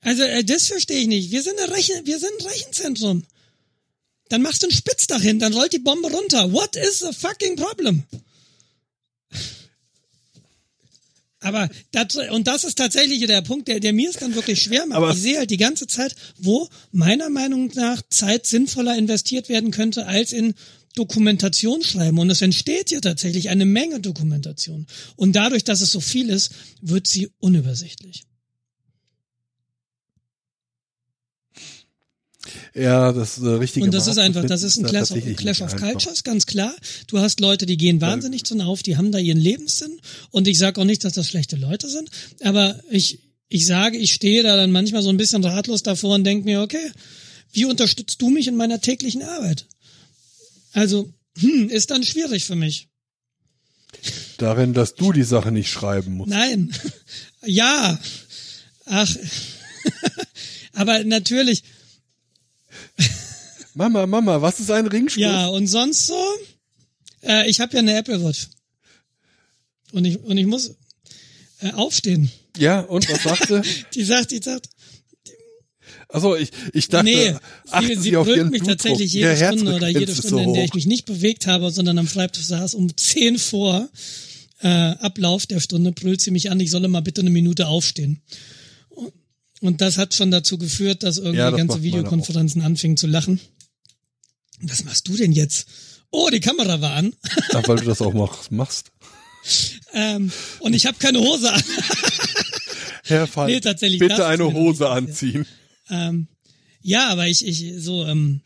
Also äh, das verstehe ich nicht. Wir sind ein Rechen, wir sind ein Rechenzentrum. Dann machst du ein Spitzdach hin, dann rollt die Bombe runter. What is the fucking problem? Aber das, und das ist tatsächlich der Punkt, der, der mir es dann wirklich schwer macht. Aber- ich sehe halt die ganze Zeit, wo meiner Meinung nach Zeit sinnvoller investiert werden könnte als in Dokumentation schreiben. Und es entsteht ja tatsächlich eine Menge Dokumentation. Und dadurch, dass es so viel ist, wird sie unübersichtlich. Ja, das ist äh, richtig. Und das ist einfach, das ist ein Clash of, Clash of Cultures, ganz klar. Du hast Leute, die gehen wahnsinnig zu auf, die haben da ihren Lebenssinn. Und ich sage auch nicht, dass das schlechte Leute sind, aber ich, ich sage, ich stehe da dann manchmal so ein bisschen ratlos davor und denke mir, okay, wie unterstützt du mich in meiner täglichen Arbeit? Also, hm, ist dann schwierig für mich. Darin, dass du die Sache nicht schreiben musst. Nein. <laughs> ja. Ach. <laughs> aber natürlich, Mama, Mama, was ist ein Ringschluss? Ja, und sonst so? Äh, ich habe ja eine Apple Watch. Und ich, und ich muss äh, aufstehen. Ja, und was sagt sie? <laughs> Die sagt, die sagt, Also ich, ich dachte, nee, sie, Sie, sie auf brüllt Ihren mich Blutdruck. tatsächlich jede Stunde oder jede Stunde, so in der ich mich nicht bewegt habe, sondern am Schreibtisch saß, um 10 vor äh, Ablauf der Stunde brüllt sie mich an, ich solle mal bitte eine Minute aufstehen. Und, das hat schon dazu geführt, dass irgendwie Ja, das ganze Videokonferenzen anfingen zu lachen. Was machst du denn jetzt? Oh, die Kamera war an. Ach, weil du das auch mach, machst. Ähm, und ich habe keine Hose an. Herr Fall, Nee, tatsächlich, bitte eine Hose anziehen. Ähm, ja, aber ich, ich so, ähm,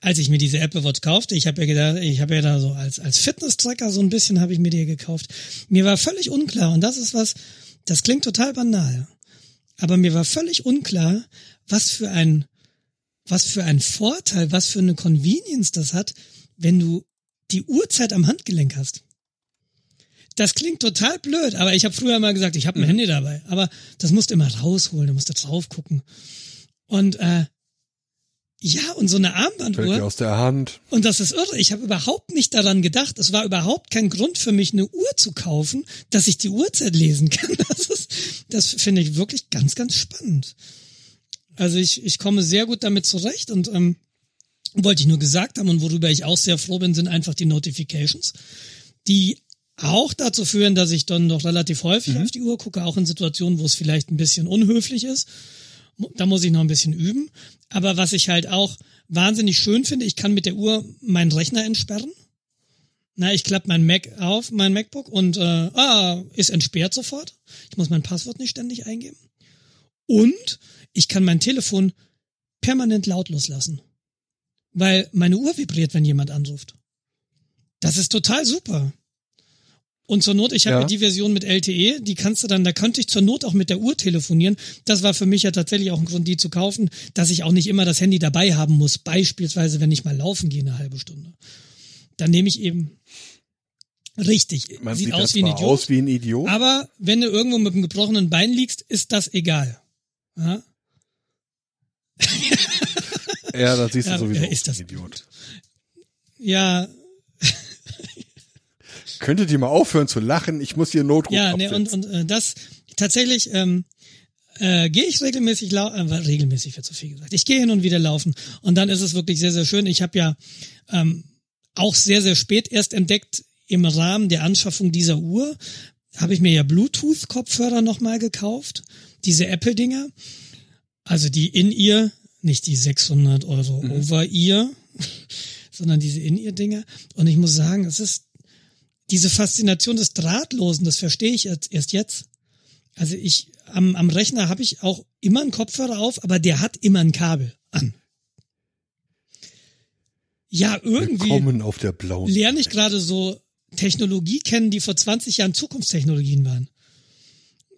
als ich mir diese Apple Watch kaufte, ich habe ja gedacht, ich habe ja da so als als Fitness-Tracker so ein bisschen habe ich mir die gekauft. Mir war völlig unklar und das ist was, das klingt total banal, aber mir war völlig unklar, was für ein was für ein Vorteil, was für eine Convenience das hat, wenn du die Uhrzeit am Handgelenk hast. Das klingt total blöd, aber ich habe früher mal gesagt, ich habe ein Handy dabei, aber das musst du immer rausholen, du musst da drauf gucken. Und äh, Ja, und so eine Fällt dir Armbanduhr. aus der Hand. Und das ist irre. Ich habe überhaupt nicht daran gedacht. Es war überhaupt kein Grund für mich, eine Uhr zu kaufen, dass ich die Uhrzeit lesen kann. <laughs> Das ist, das finde ich wirklich ganz, ganz spannend. Also ich, ich komme sehr gut damit zurecht und ähm, wollte ich nur gesagt haben und worüber ich auch sehr froh bin, sind einfach die Notifications, die auch dazu führen, dass ich dann noch relativ häufig auf die Uhr gucke, auch in Situationen, wo es vielleicht ein bisschen unhöflich ist. Da muss ich noch ein bisschen üben. Aber was ich halt auch wahnsinnig schön finde, ich kann mit der Uhr meinen Rechner entsperren. Na, ich klappe mein Mac auf, mein MacBook und äh, ah, ist entsperrt sofort. Ich muss mein Passwort nicht ständig eingeben. Und ich kann mein Telefon permanent lautlos lassen. Weil meine Uhr vibriert, wenn jemand anruft. Das ist total super. Und zur Not, ich habe Ja. ja die Version mit LTE, die kannst du dann, da könnte ich zur Not auch mit der Uhr telefonieren. Das war für mich ja tatsächlich auch ein Grund, die zu kaufen, dass ich auch nicht immer das Handy dabei haben muss. Beispielsweise, wenn ich mal laufen gehe eine halbe Stunde. Dann nehme ich eben richtig. Man sieht, sieht, aus wie ein Idiot. aus wie ein Idiot. Aber wenn du irgendwo mit einem gebrochenen Bein liegst, ist das egal. Ja? Ja, dann siehst du Ja, sowieso ist das Idiot. Ja, Könntet ihr mal aufhören zu lachen? Ich muss hier Notruf ja, ne, und, und äh, das tatsächlich ähm, äh, gehe ich regelmäßig lau äh, regelmäßig wird zu viel gesagt. Ich gehe hin und wieder laufen und dann ist es wirklich sehr sehr schön. Ich habe ja ähm, auch sehr sehr spät erst entdeckt im Rahmen der Anschaffung dieser Uhr habe ich mir ja Bluetooth Kopfhörer noch mal gekauft, diese Apple Dinger, also die in ihr, nicht die 600 Euro Mhm. over ihr, <laughs> sondern diese in ihr Dinger und ich muss sagen, es ist diese Faszination des Drahtlosen, das verstehe ich erst, erst jetzt. Also ich, am, am Rechner habe ich auch immer einen Kopfhörer auf, aber der hat immer ein Kabel an. Ja, irgendwie Willkommen auf der blauen. lerne ich gerade so Technologie kennen, die vor 20 Jahren Zukunftstechnologien waren.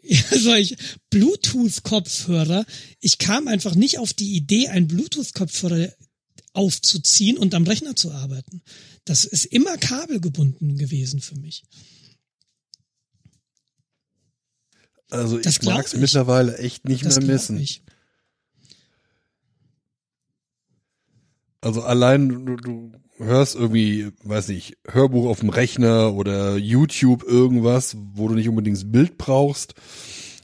Ja, <laughs> solch Bluetooth-Kopfhörer. Ich kam einfach nicht auf die Idee, einen Bluetooth-Kopfhörer aufzuziehen und am Rechner zu arbeiten. Das ist immer kabelgebunden gewesen für mich. Also Das ich glaub mag es ich. mittlerweile echt nicht Das mehr missen. ich. Also allein du, du hörst irgendwie, weiß nicht, Hörbuch auf dem Rechner oder YouTube irgendwas, wo du nicht unbedingt das Bild brauchst.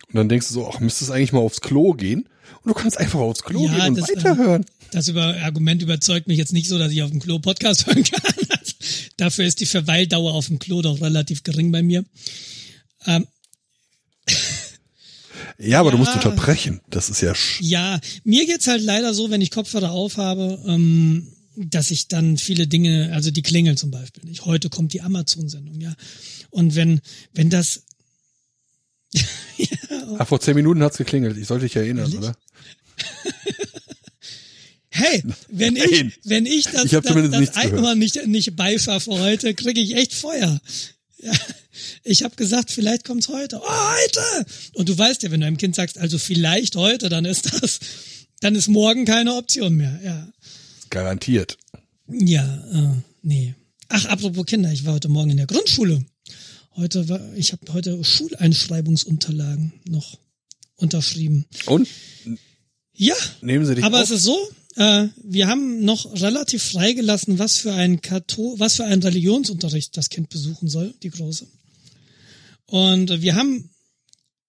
Und dann denkst du so, ach, müsstest eigentlich mal aufs Klo gehen. Und du kannst einfach aufs Klo Ja, gehen und das, äh, weiterhören. Das über Argument überzeugt mich jetzt nicht so, dass ich auf dem Klo Podcast <laughs> hören kann. Dafür ist die Verweildauer auf dem Klo doch relativ gering bei mir. Ähm, ja, aber du musst ja. unterbrechen. Das ist ja sch Ja, mir geht's halt leider so, wenn ich Kopfhörer aufhabe, ähm, dass ich dann viele Dinge, also die klingeln zum Beispiel nicht. Heute kommt die Amazon-Sendung, ja. Und wenn, wenn das, <laughs> Ach, vor zehn Minuten hat's geklingelt. Ich sollte dich erinnern, Ehrlich? oder? <laughs> hey, wenn ich, wenn ich das, Ich das, das. Einhorn nicht, nicht beischaffe heute, kriege ich echt Feuer. Ja, ich habe gesagt, vielleicht kommt's heute. Oh, heute! Und du weißt ja, wenn du einem Kind sagst, also vielleicht heute, dann ist das, dann ist morgen keine Option mehr. Ja. Garantiert. Ja, äh, nee. Ach, apropos Kinder, ich war heute Morgen in der Grundschule. Heute war, ich habe heute Schuleinschreibungsunterlagen noch unterschrieben. Und Ja, nehmen Sie dich aber auf. es ist so, äh, wir haben noch relativ freigelassen, was für ein Kato was für ein Religionsunterricht das Kind besuchen soll, die große. Und äh, wir haben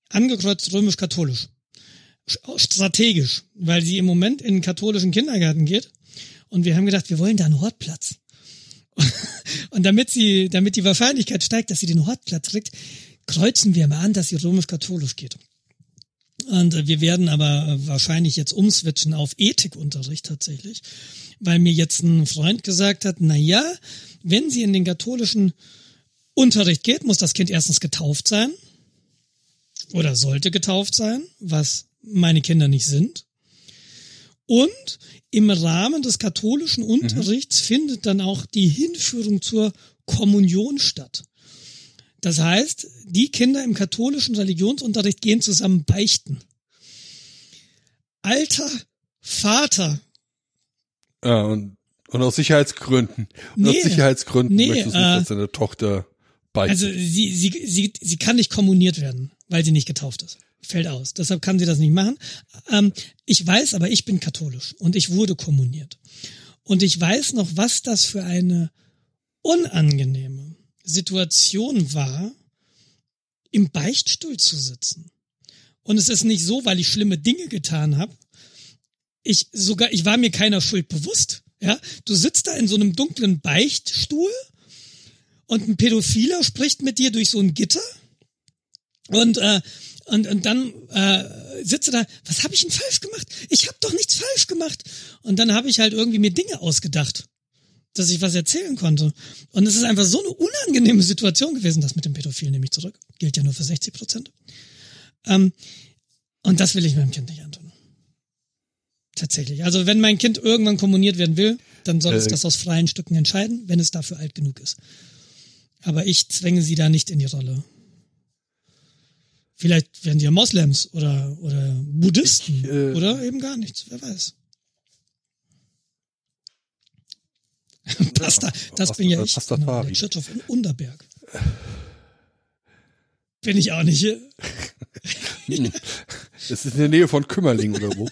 angekreuzt römisch-katholisch. Sch- Strategisch, weil sie im Moment in den katholischen Kindergarten geht. Und wir haben gedacht, wir wollen da einen Hortplatz. <laughs> Und damit sie, damit die Wahrscheinlichkeit steigt, dass sie den Hortplatz kriegt, kreuzen wir mal an, dass sie römisch-katholisch geht. Und äh, wir werden aber wahrscheinlich jetzt umswitchen auf Ethikunterricht tatsächlich, weil mir jetzt ein Freund gesagt hat, na ja, wenn sie in den katholischen Unterricht geht, muss das Kind erstens getauft sein oder sollte getauft sein, was meine Kinder nicht sind. Und im Rahmen des katholischen Unterrichts findet dann auch die Hinführung zur Kommunion statt. Das heißt, die Kinder im katholischen Religionsunterricht gehen zusammen beichten. Alter Vater. Ja, und, und aus Sicherheitsgründen. Und Nee. aus Sicherheitsgründen Nee, möchtest du äh, nicht, dass deine Tochter beichtet. Also sie, sie, sie, sie kann nicht kommuniert werden, weil sie nicht getauft ist. Fällt aus. Deshalb kann sie das nicht machen. Ähm, ich weiß aber, ich bin katholisch und ich wurde kommuniert. Und ich weiß noch, was das für eine unangenehme Situation war, im Beichtstuhl zu sitzen. Und es ist nicht so, weil ich schlimme Dinge getan habe. Ich sogar, ich war mir keiner Schuld bewusst. Ja, du sitzt da in so einem dunklen Beichtstuhl und ein Pädophiler spricht mit dir durch so ein Gitter und äh, und, und dann äh, sitze da, was habe ich denn falsch gemacht? Ich habe doch nichts falsch gemacht. Und dann habe ich halt irgendwie mir Dinge ausgedacht, dass ich was erzählen konnte. Und es ist einfach so eine unangenehme Situation gewesen, das mit dem Pädophilen nehme ich zurück. Gilt ja nur für 60 Prozent. Ähm, und das will ich meinem Kind nicht antun. Tatsächlich. Also wenn mein Kind irgendwann kommuniert werden will, dann soll es äh, das aus freien Stücken entscheiden, wenn es dafür alt genug ist. Aber ich zwänge sie da nicht in die Rolle. Vielleicht werden die ja Moslems oder, oder Buddhisten ich, äh, oder eben gar nichts, wer weiß. <laughs> Pasta, das bin ja ich. Genau, der Church of Unterberg. Bin ich auch nicht. <laughs> das ist in der Nähe von Kümmerling oder wo?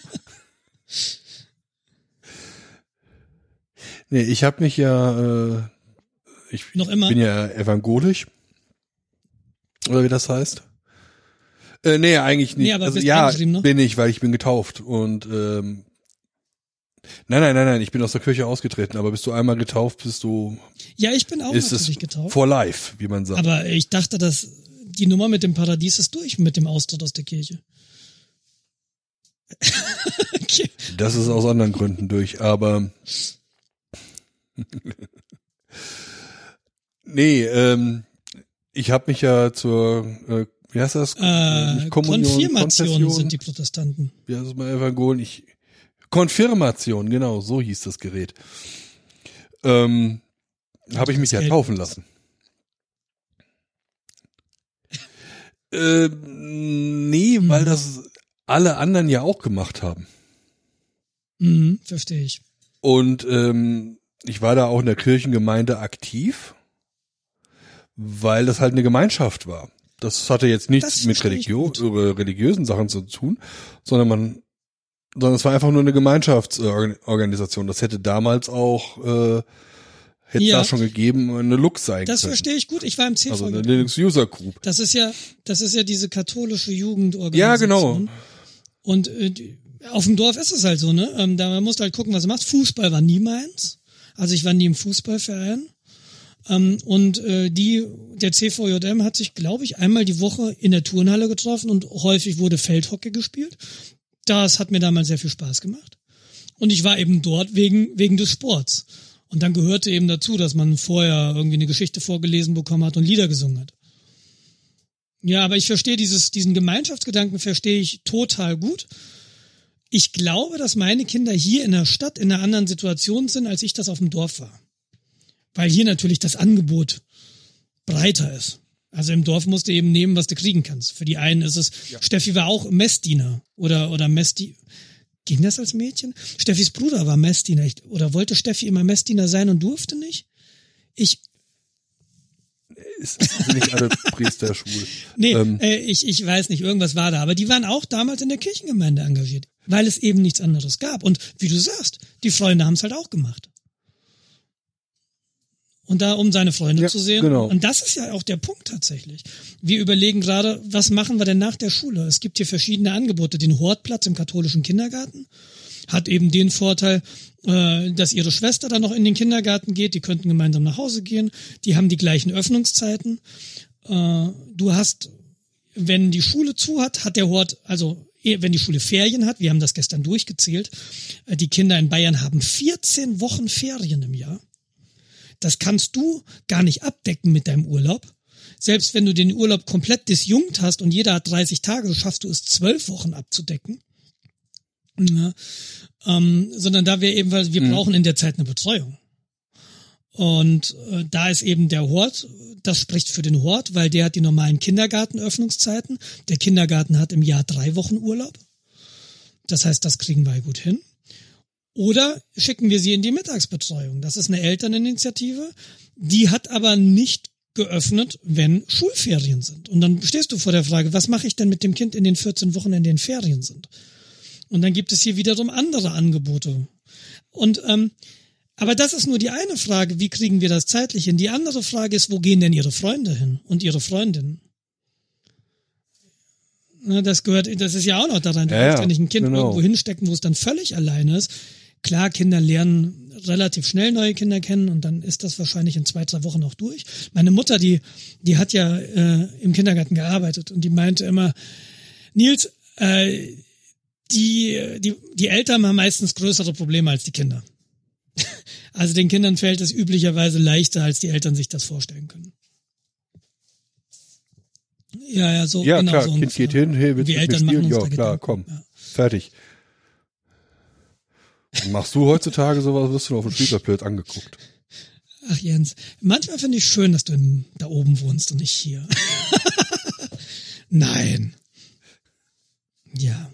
Nee, ich habe mich ja, äh, ich Noch immer? bin ja evangelisch. Oder wie das heißt. Äh, nee, eigentlich nicht. Nee, aber also, ja, bin ich, weil ich bin getauft und ähm, Nein, nein, nein, nein, ich bin aus der Kirche ausgetreten, aber bist du einmal getauft, bist du Ja, ich bin auch ist natürlich getauft. For life, wie man sagt. Aber ich dachte, dass die Nummer mit dem Paradies ist durch mit dem Austritt aus der Kirche. <laughs> okay. Das ist aus anderen Gründen durch, aber <laughs> nee, ähm, ich habe mich ja zur äh, wie heißt das? Äh, Konfirmation sind die Protestanten. Wie heißt das mal Evangelien? Ich, Konfirmation, genau, so hieß das Gerät. Ähm, habe ich mich ja taufen lassen. äh, nee, weil das alle anderen ja auch gemacht haben. Mhm, verstehe ich. Und ähm, ich war da auch in der Kirchengemeinde aktiv, weil das halt eine Gemeinschaft war. Das hatte jetzt nichts mit Religion, religiösen Sachen zu tun, sondern man, sondern es war einfach nur eine Gemeinschaftsorganisation. Das hätte damals auch äh, hätte ja. da schon gegeben, eine Lux sein Das können. verstehe ich gut. Ich war im CV. Also eine Linux User Group. Das ist ja, das ist ja diese katholische Jugendorganisation. Ja, genau. Und äh, auf dem Dorf ist es halt so, ne? Ähm, da musst du halt gucken, was du machst. Fußball war nie meins. Also ich war nie im Fußballverein. Ähm, und äh, die, der CVJM hat sich, glaube ich, einmal die Woche in der Turnhalle getroffen und häufig wurde Feldhockey gespielt. Das hat mir damals sehr viel Spaß gemacht. Und ich war eben dort wegen, wegen des Sports. Und dann gehörte eben dazu, dass man vorher irgendwie eine Geschichte vorgelesen bekommen hat und Lieder gesungen hat. Ja, aber ich verstehe dieses, diesen Gemeinschaftsgedanken verstehe ich total gut. Ich glaube, dass meine Kinder hier in der Stadt in einer anderen Situation sind, als ich das auf dem Dorf war weil hier natürlich das Angebot breiter ist. Also im Dorf musst du eben nehmen, was du kriegen kannst. Für die einen ist es, ja. Steffi war auch Messdiener oder, oder Messdi, ging das als Mädchen? Steffis Bruder war Messdiener oder wollte Steffi immer Messdiener sein und durfte nicht? Ich, es sind nicht alle <laughs> Priester schwul. Nee, ähm. äh, ich, ich weiß nicht, irgendwas war da. Aber die waren auch damals in der Kirchengemeinde engagiert, weil es eben nichts anderes gab. Und wie du sagst, die Freunde haben es halt auch gemacht und da um seine Freunde ja, zu sehen. Genau. Und das ist ja auch der Punkt tatsächlich. Wir überlegen gerade, was machen wir denn nach der Schule? Es gibt hier verschiedene Angebote. Den Hortplatz im katholischen Kindergarten hat eben den Vorteil, äh, dass ihre Schwester dann noch in den Kindergarten geht. Die könnten gemeinsam nach Hause gehen. Die haben die gleichen Öffnungszeiten. Äh, du hast, wenn die Schule zu hat, hat der Hort, also eh, wenn die Schule Ferien hat, wir haben das gestern durchgezählt, äh, die Kinder in Bayern haben 14 Wochen Ferien im Jahr. Das kannst du gar nicht abdecken mit deinem Urlaub. Selbst wenn du den Urlaub komplett disjunkt hast und jeder hat 30 Tage, schaffst du es zwölf Wochen abzudecken. Ja, ähm, sondern da wir eben, weil wir mhm. brauchen in der Zeit eine Betreuung. Und äh, da ist eben der Hort, das spricht für den Hort, weil der hat die normalen Kindergartenöffnungszeiten. Der Kindergarten hat im Jahr drei Wochen Urlaub. Das heißt, das kriegen wir gut hin. Oder schicken wir sie in die Mittagsbetreuung. Das ist eine Elterninitiative. Die hat aber nicht geöffnet, wenn Schulferien sind. Und dann stehst du vor der Frage, was mache ich denn mit dem Kind in den 14 Wochen, in denen Ferien sind? Und dann gibt es hier wiederum andere Angebote. Und ähm, aber das ist nur die eine Frage, wie kriegen wir das zeitlich hin? Die andere Frage ist, wo gehen denn ihre Freunde hin und ihre Freundinnen? Na, das gehört, das ist ja auch noch daran. Du Ja, kannst ja nicht ein Kind genau. irgendwo hinstecken, wo es dann völlig alleine ist. Klar, Kinder lernen relativ schnell neue Kinder kennen und dann ist das wahrscheinlich in zwei, drei Wochen auch durch. Meine Mutter, die, die hat ja äh, im Kindergarten gearbeitet und die meinte immer, Nils, äh, die, die, die Eltern haben meistens größere Probleme als die Kinder. <laughs> Also den Kindern fällt es üblicherweise leichter, als die Eltern sich das vorstellen können. Ja, ja, so Ja, genau klar, so Kind geht hin, hey, willst Die du mit mir Eltern machen spielen? uns Ja, klar, Gedanken. komm. Ja. Fertig. Machst du heutzutage sowas, wirst du auf dem Spielplatz angeguckt. Ach Jens, manchmal finde ich schön, dass du in, da oben wohnst und nicht hier. <laughs> Nein. Ja.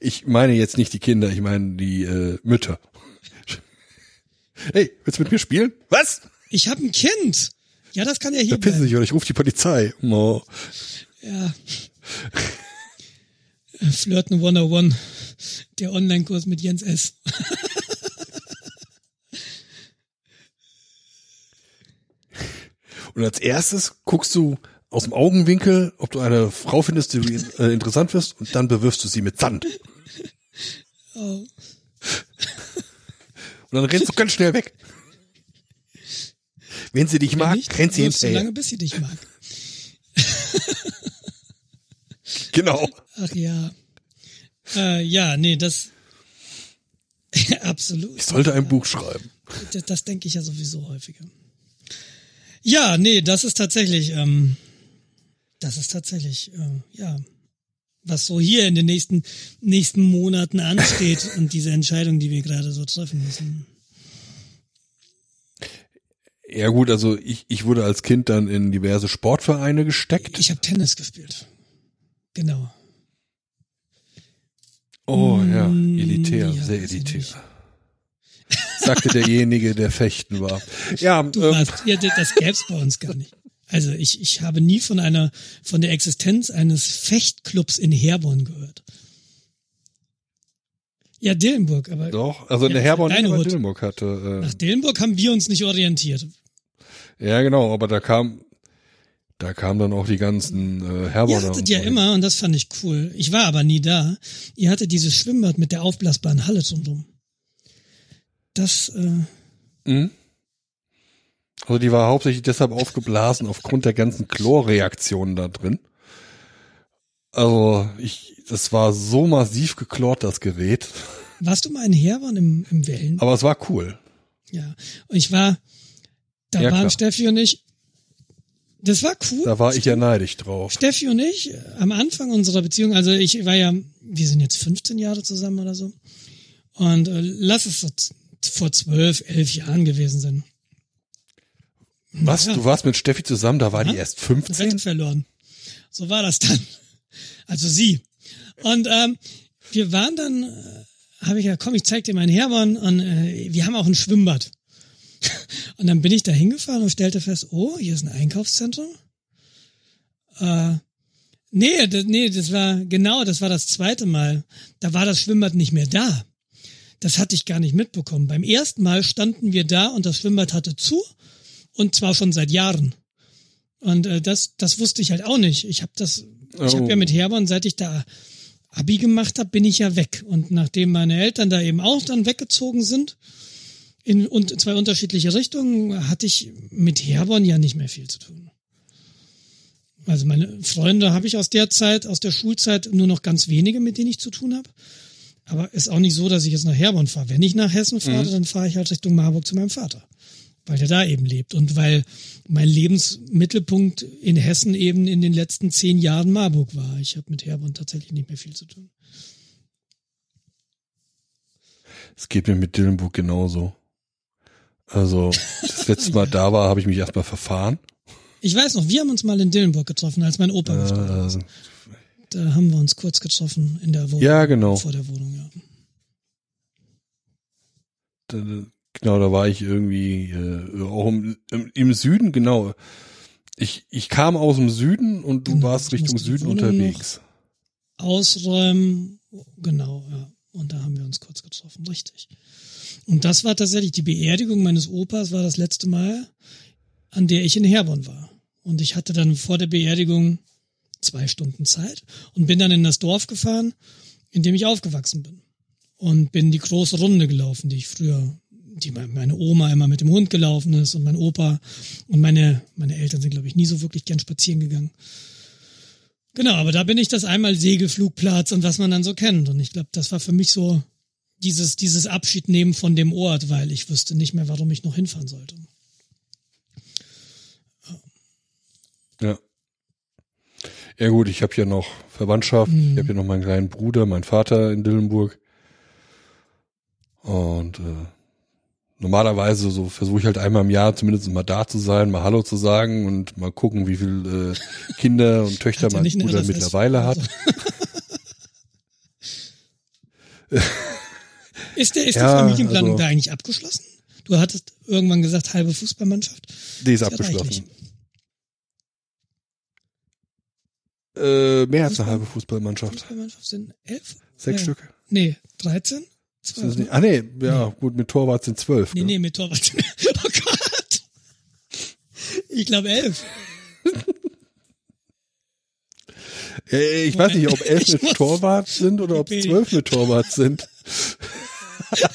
Ich meine jetzt nicht die Kinder, ich meine die äh, Mütter. Hey, willst du mit mir spielen? Was? Ich habe ein Kind. Ja, das kann ja hier Verpissen sich oder ich rufe die Polizei. Oh. Ja. Flirten 101. Der Online-Kurs mit Jens S. Und als erstes guckst du aus dem Augenwinkel, ob du eine Frau findest, die äh, interessant wirst, und dann bewirfst du sie mit Sand. Oh. Und dann rennst du ganz schnell weg. Wenn sie dich Wenn mag, nicht, rennt sie hinterher. lange, bis sie dich mag. Genau. Ach ja. Äh, ja, nee, das <laughs> absolut. Ich sollte ein Buch schreiben. Das, das denke ich ja sowieso häufiger. Ja, nee, das ist tatsächlich, ähm, das ist tatsächlich, äh, ja, was so hier in den nächsten nächsten Monaten ansteht <laughs> und diese Entscheidung, die wir gerade so treffen müssen. Ja gut, also ich, ich wurde als Kind dann in diverse Sportvereine gesteckt. Ich habe Tennis gespielt. Genau. Oh ja, Mm, elitär, ja, sehr elitär. <laughs> Sagte derjenige, der fechten war. <laughs> Ja, Du ähm, warst, ja, das gäb's bei uns gar nicht. Also ich, ich habe nie von einer, von der Existenz eines Fechtclubs in Herborn gehört. Ja, Dillenburg, aber doch, also Ja, der Herborn in. Dillenburg hatte. nach Äh, Dillenburg haben wir uns nicht orientiert. ja, genau, aber da kam, da kamen dann auch die ganzen äh, Ihr Herborner. hattet und ja immer, und das fand ich cool, ich war aber nie da, ihr hattet dieses Schwimmbad mit der aufblasbaren Halle drumrum. Das, äh, Mhm. Also die war hauptsächlich deshalb aufgeblasen aufgrund der ganzen Chlorreaktionen da drin. Also ich, das war so massiv geklort, das Gerät. warst du mal in Herborn im, im Wellen? Aber es war cool. Ja. Und ich war, da Ja, waren klar. Steffi und ich, das war cool. Da war ich ja neidisch drauf. Steffi und ich äh, am Anfang unserer Beziehung, also ich war ja, wir sind jetzt 15 Jahre zusammen oder so. Und äh, lass es so vor zwölf, elf Jahren gewesen sein. Was? Ja. Du warst mit Steffi zusammen, da war die Ja. erst Wette 15? verloren. So war das dann. <laughs> Also sie. Und ähm, wir waren dann, äh, habe ich ja, komm, ich zeig dir meinen Herborn und äh, wir haben auch ein Schwimmbad. <laughs> Und dann bin ich da hingefahren und stellte fest, oh, hier ist ein Einkaufszentrum. Äh, nee, das, nee, das war genau, das war das zweite Mal. Da war das Schwimmbad nicht mehr da. Das hatte ich gar nicht mitbekommen. Beim ersten Mal standen wir da und das Schwimmbad hatte zu und zwar schon seit Jahren. Und äh, das, das wusste ich halt auch nicht. Ich habe das, ich Oh. habe ja mit Herborn, seit ich da Abi gemacht habe, bin ich ja weg. Und nachdem meine Eltern da eben auch dann weggezogen sind, in und zwei unterschiedliche Richtungen, hatte ich mit Herborn ja nicht mehr viel zu tun. Also meine Freunde habe ich aus der Zeit, aus der Schulzeit nur noch ganz wenige, mit denen ich zu tun habe. Aber ist auch nicht so, dass ich jetzt nach Herborn fahre. Wenn ich nach Hessen fahre, dann fahre ich halt Richtung Marburg zu meinem Vater, weil der da eben lebt und weil mein Lebensmittelpunkt in Hessen eben in den letzten zehn Jahren Marburg war. Ich habe mit Herborn tatsächlich nicht mehr viel zu tun. Es geht mir mit Dillenburg genauso. Also, das letzte Mal da war, habe ich mich erstmal verfahren. Ich weiß noch, wir haben uns mal in Dillenburg getroffen, als mein Opa gestorben ist. Äh, Da haben wir uns kurz getroffen in der Wohnung. ja, genau. Vor der Wohnung, ja. Da- Genau, da war ich irgendwie äh, auch im, im, im Süden, genau. Ich, ich kam aus dem Süden und du Genau, warst ich Richtung Süden unterwegs. Ausräumen, genau, ja. Und da haben wir uns kurz getroffen, richtig. Und das war tatsächlich die Beerdigung meines Opas, war das letzte Mal, an der ich in Herborn war. Und ich hatte dann vor der Beerdigung zwei Stunden Zeit und bin dann in das Dorf gefahren, in dem ich aufgewachsen bin. Und bin die große Runde gelaufen, die ich früher, die meine Oma immer mit dem Hund gelaufen ist und mein Opa und meine, meine Eltern sind, glaube ich, nie so wirklich gern spazieren gegangen. Genau, aber da bin ich das einmal Segelflugplatz und was man dann so kennt. Und ich glaube, das war für mich so dieses, dieses Abschied nehmen von dem Ort, weil ich wüsste nicht mehr, warum ich noch hinfahren sollte. Ja. Ja gut, ich habe hier noch Verwandtschaft, Mhm. ich habe hier noch meinen kleinen Bruder, meinen Vater in Dillenburg. Und äh, normalerweise so versuche ich halt einmal im Jahr zumindest mal da zu sein, mal Hallo zu sagen und mal gucken, wie viel äh, <laughs> Kinder und Töchter mein Bruder mittlerweile hat. <laughs> <laughs> Ist, der, ist Ja, die Familienplanung also- da eigentlich abgeschlossen? Du hattest irgendwann gesagt, halbe Fußballmannschaft. Die ist ja abgeschlossen. Äh, mehr als eine halbe Fußballmannschaft. Fußballmannschaft sind elf? Sechs Ja. Stück. Nee, 13? Ist das 12, nicht, ne? ah nee, ja gut, mit Torwart sind zwölf. Nee, ne? nee, mit Torwart. <laughs> Oh Gott. Ich glaube elf. <laughs> Äh, Ich weiß nicht, ob elf Ich mit Torwart sind oder ob zwölf mit Torwart sind. <laughs>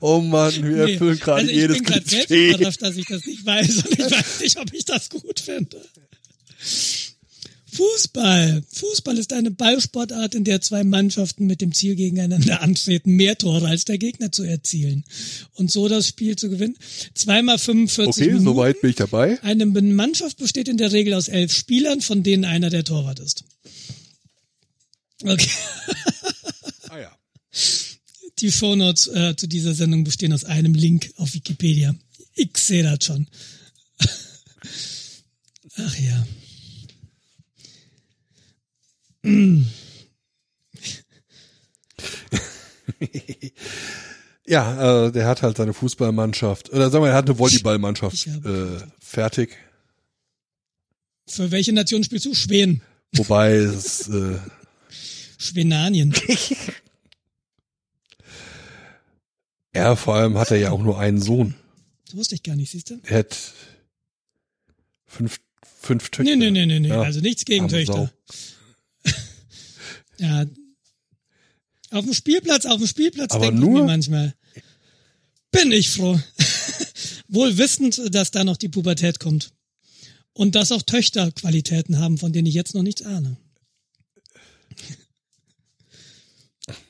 oh Mann, wir Nee, erfüllen gerade also ich jedes bin gerade selbst Klischee. überrascht, dass ich das nicht weiß und ich <laughs> weiß nicht, ob ich das gut finde. Fußball. Fußball ist eine Ballsportart, in der zwei Mannschaften mit dem Ziel gegeneinander <laughs> antreten, mehr Tore als der Gegner zu erzielen und so das Spiel zu gewinnen. Zweimal 45 Okay, Minuten. soweit bin ich dabei. Eine Mannschaft besteht in der Regel aus elf Spielern, von denen einer der Torwart ist. Okay. <laughs> Ah ja. Die Shownotes äh, zu dieser Sendung bestehen aus einem Link auf Wikipedia. Ich sehe das schon. <laughs> Ach ja. <laughs> Ja, äh, der hat halt seine Fußballmannschaft, oder sagen wir, er hat eine Volleyballmannschaft äh, fertig. Für welche Nation spielst du? Schweden. Wobei es, äh, Schwenanien. <laughs> er vor allem hat er ja auch nur einen Sohn. Das wusste ich gar nicht, siehst du? Er hat fünf, fünf Töchter. Nee, nee, nee, nee, nee. Ja, Also nichts gegen Töchter. Ja. Auf dem Spielplatz, auf dem Spielplatz Aber denke ich nur- mir manchmal. Bin ich froh. <laughs> Wohl wissend, dass da noch die Pubertät kommt. Und dass auch Töchter Qualitäten haben, von denen ich jetzt noch nichts ahne.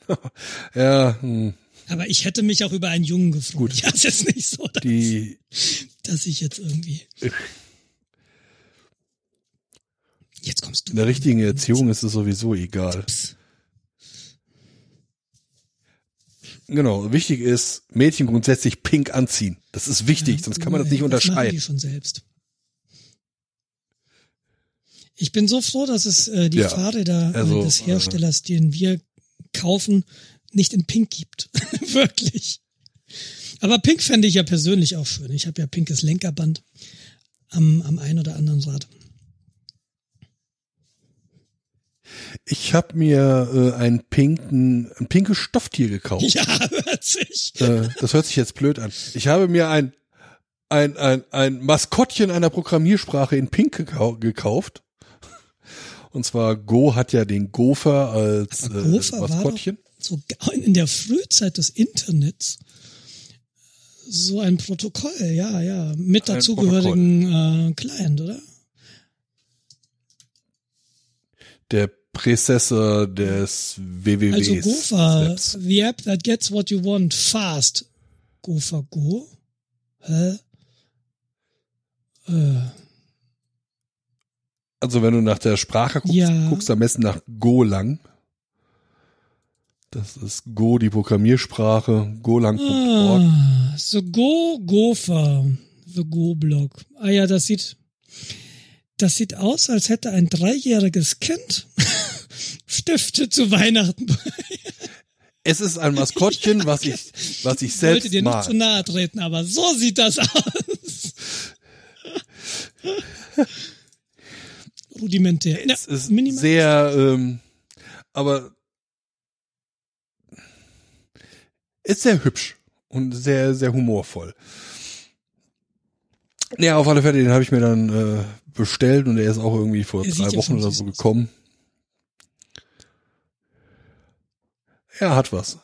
<laughs> Ja, hm, Aber ich hätte mich auch über einen Jungen gefreut. Gut. Ja, es ist nicht so, dass, die, dass ich jetzt irgendwie. Jetzt kommst du. in der richtigen Erziehung ist es sowieso egal. Genau, wichtig ist, Mädchen grundsätzlich pink anziehen. Das ist wichtig, sonst kann man das nicht Das machen die unterscheiden. schon selbst. Ich bin so froh, dass es äh, die Ja, Fahrräder also, äh, des Herstellers, den wir kaufen, nicht in Pink gibt. <laughs> Wirklich. Aber Pink fände ich ja persönlich auch schön. Ich habe ja pinkes Lenkerband am, am ein oder anderen Rad. Ich habe mir äh, ein pinken, ein pinkes Stofftier gekauft. Ja, <laughs> hört sich. Äh, das hört sich jetzt blöd an. Ich habe mir ein ein, ein, ein Maskottchen einer Programmiersprache in Pink gekau gekauft. Und zwar Go hat ja den Gopher als äh, Gopher war Maskottchen. So in der Frühzeit des Internets so ein Protokoll, ja, ja, mit dazugehörigen äh, Client, oder? Der Präzessor des WWW. Also Gopher, Snaps. the app that gets what you want fast. Gopher Go? Hä? Äh, Also wenn du nach der Sprache guckst, Ja. guckst du am besten nach Golang. Das ist Go, die Programmiersprache, golang.org. ah, so Go Gopher, the Go Blog. Ah ja, das sieht, das sieht aus, als hätte ein dreijähriges Kind <laughs> Stifte zu Weihnachten. Es ist ein Maskottchen, was ich, was ich Ich wollte selbst dir nicht zu nahe treten, aber so sieht das aus. Rudimentär. Es ist minimal. sehr, ähm, aber ist sehr hübsch und sehr, sehr humorvoll. Ja, auf alle Fälle, den habe ich mir dann äh, bestellt und der ist auch irgendwie vor Er drei Wochen oder so gekommen. Er hat was.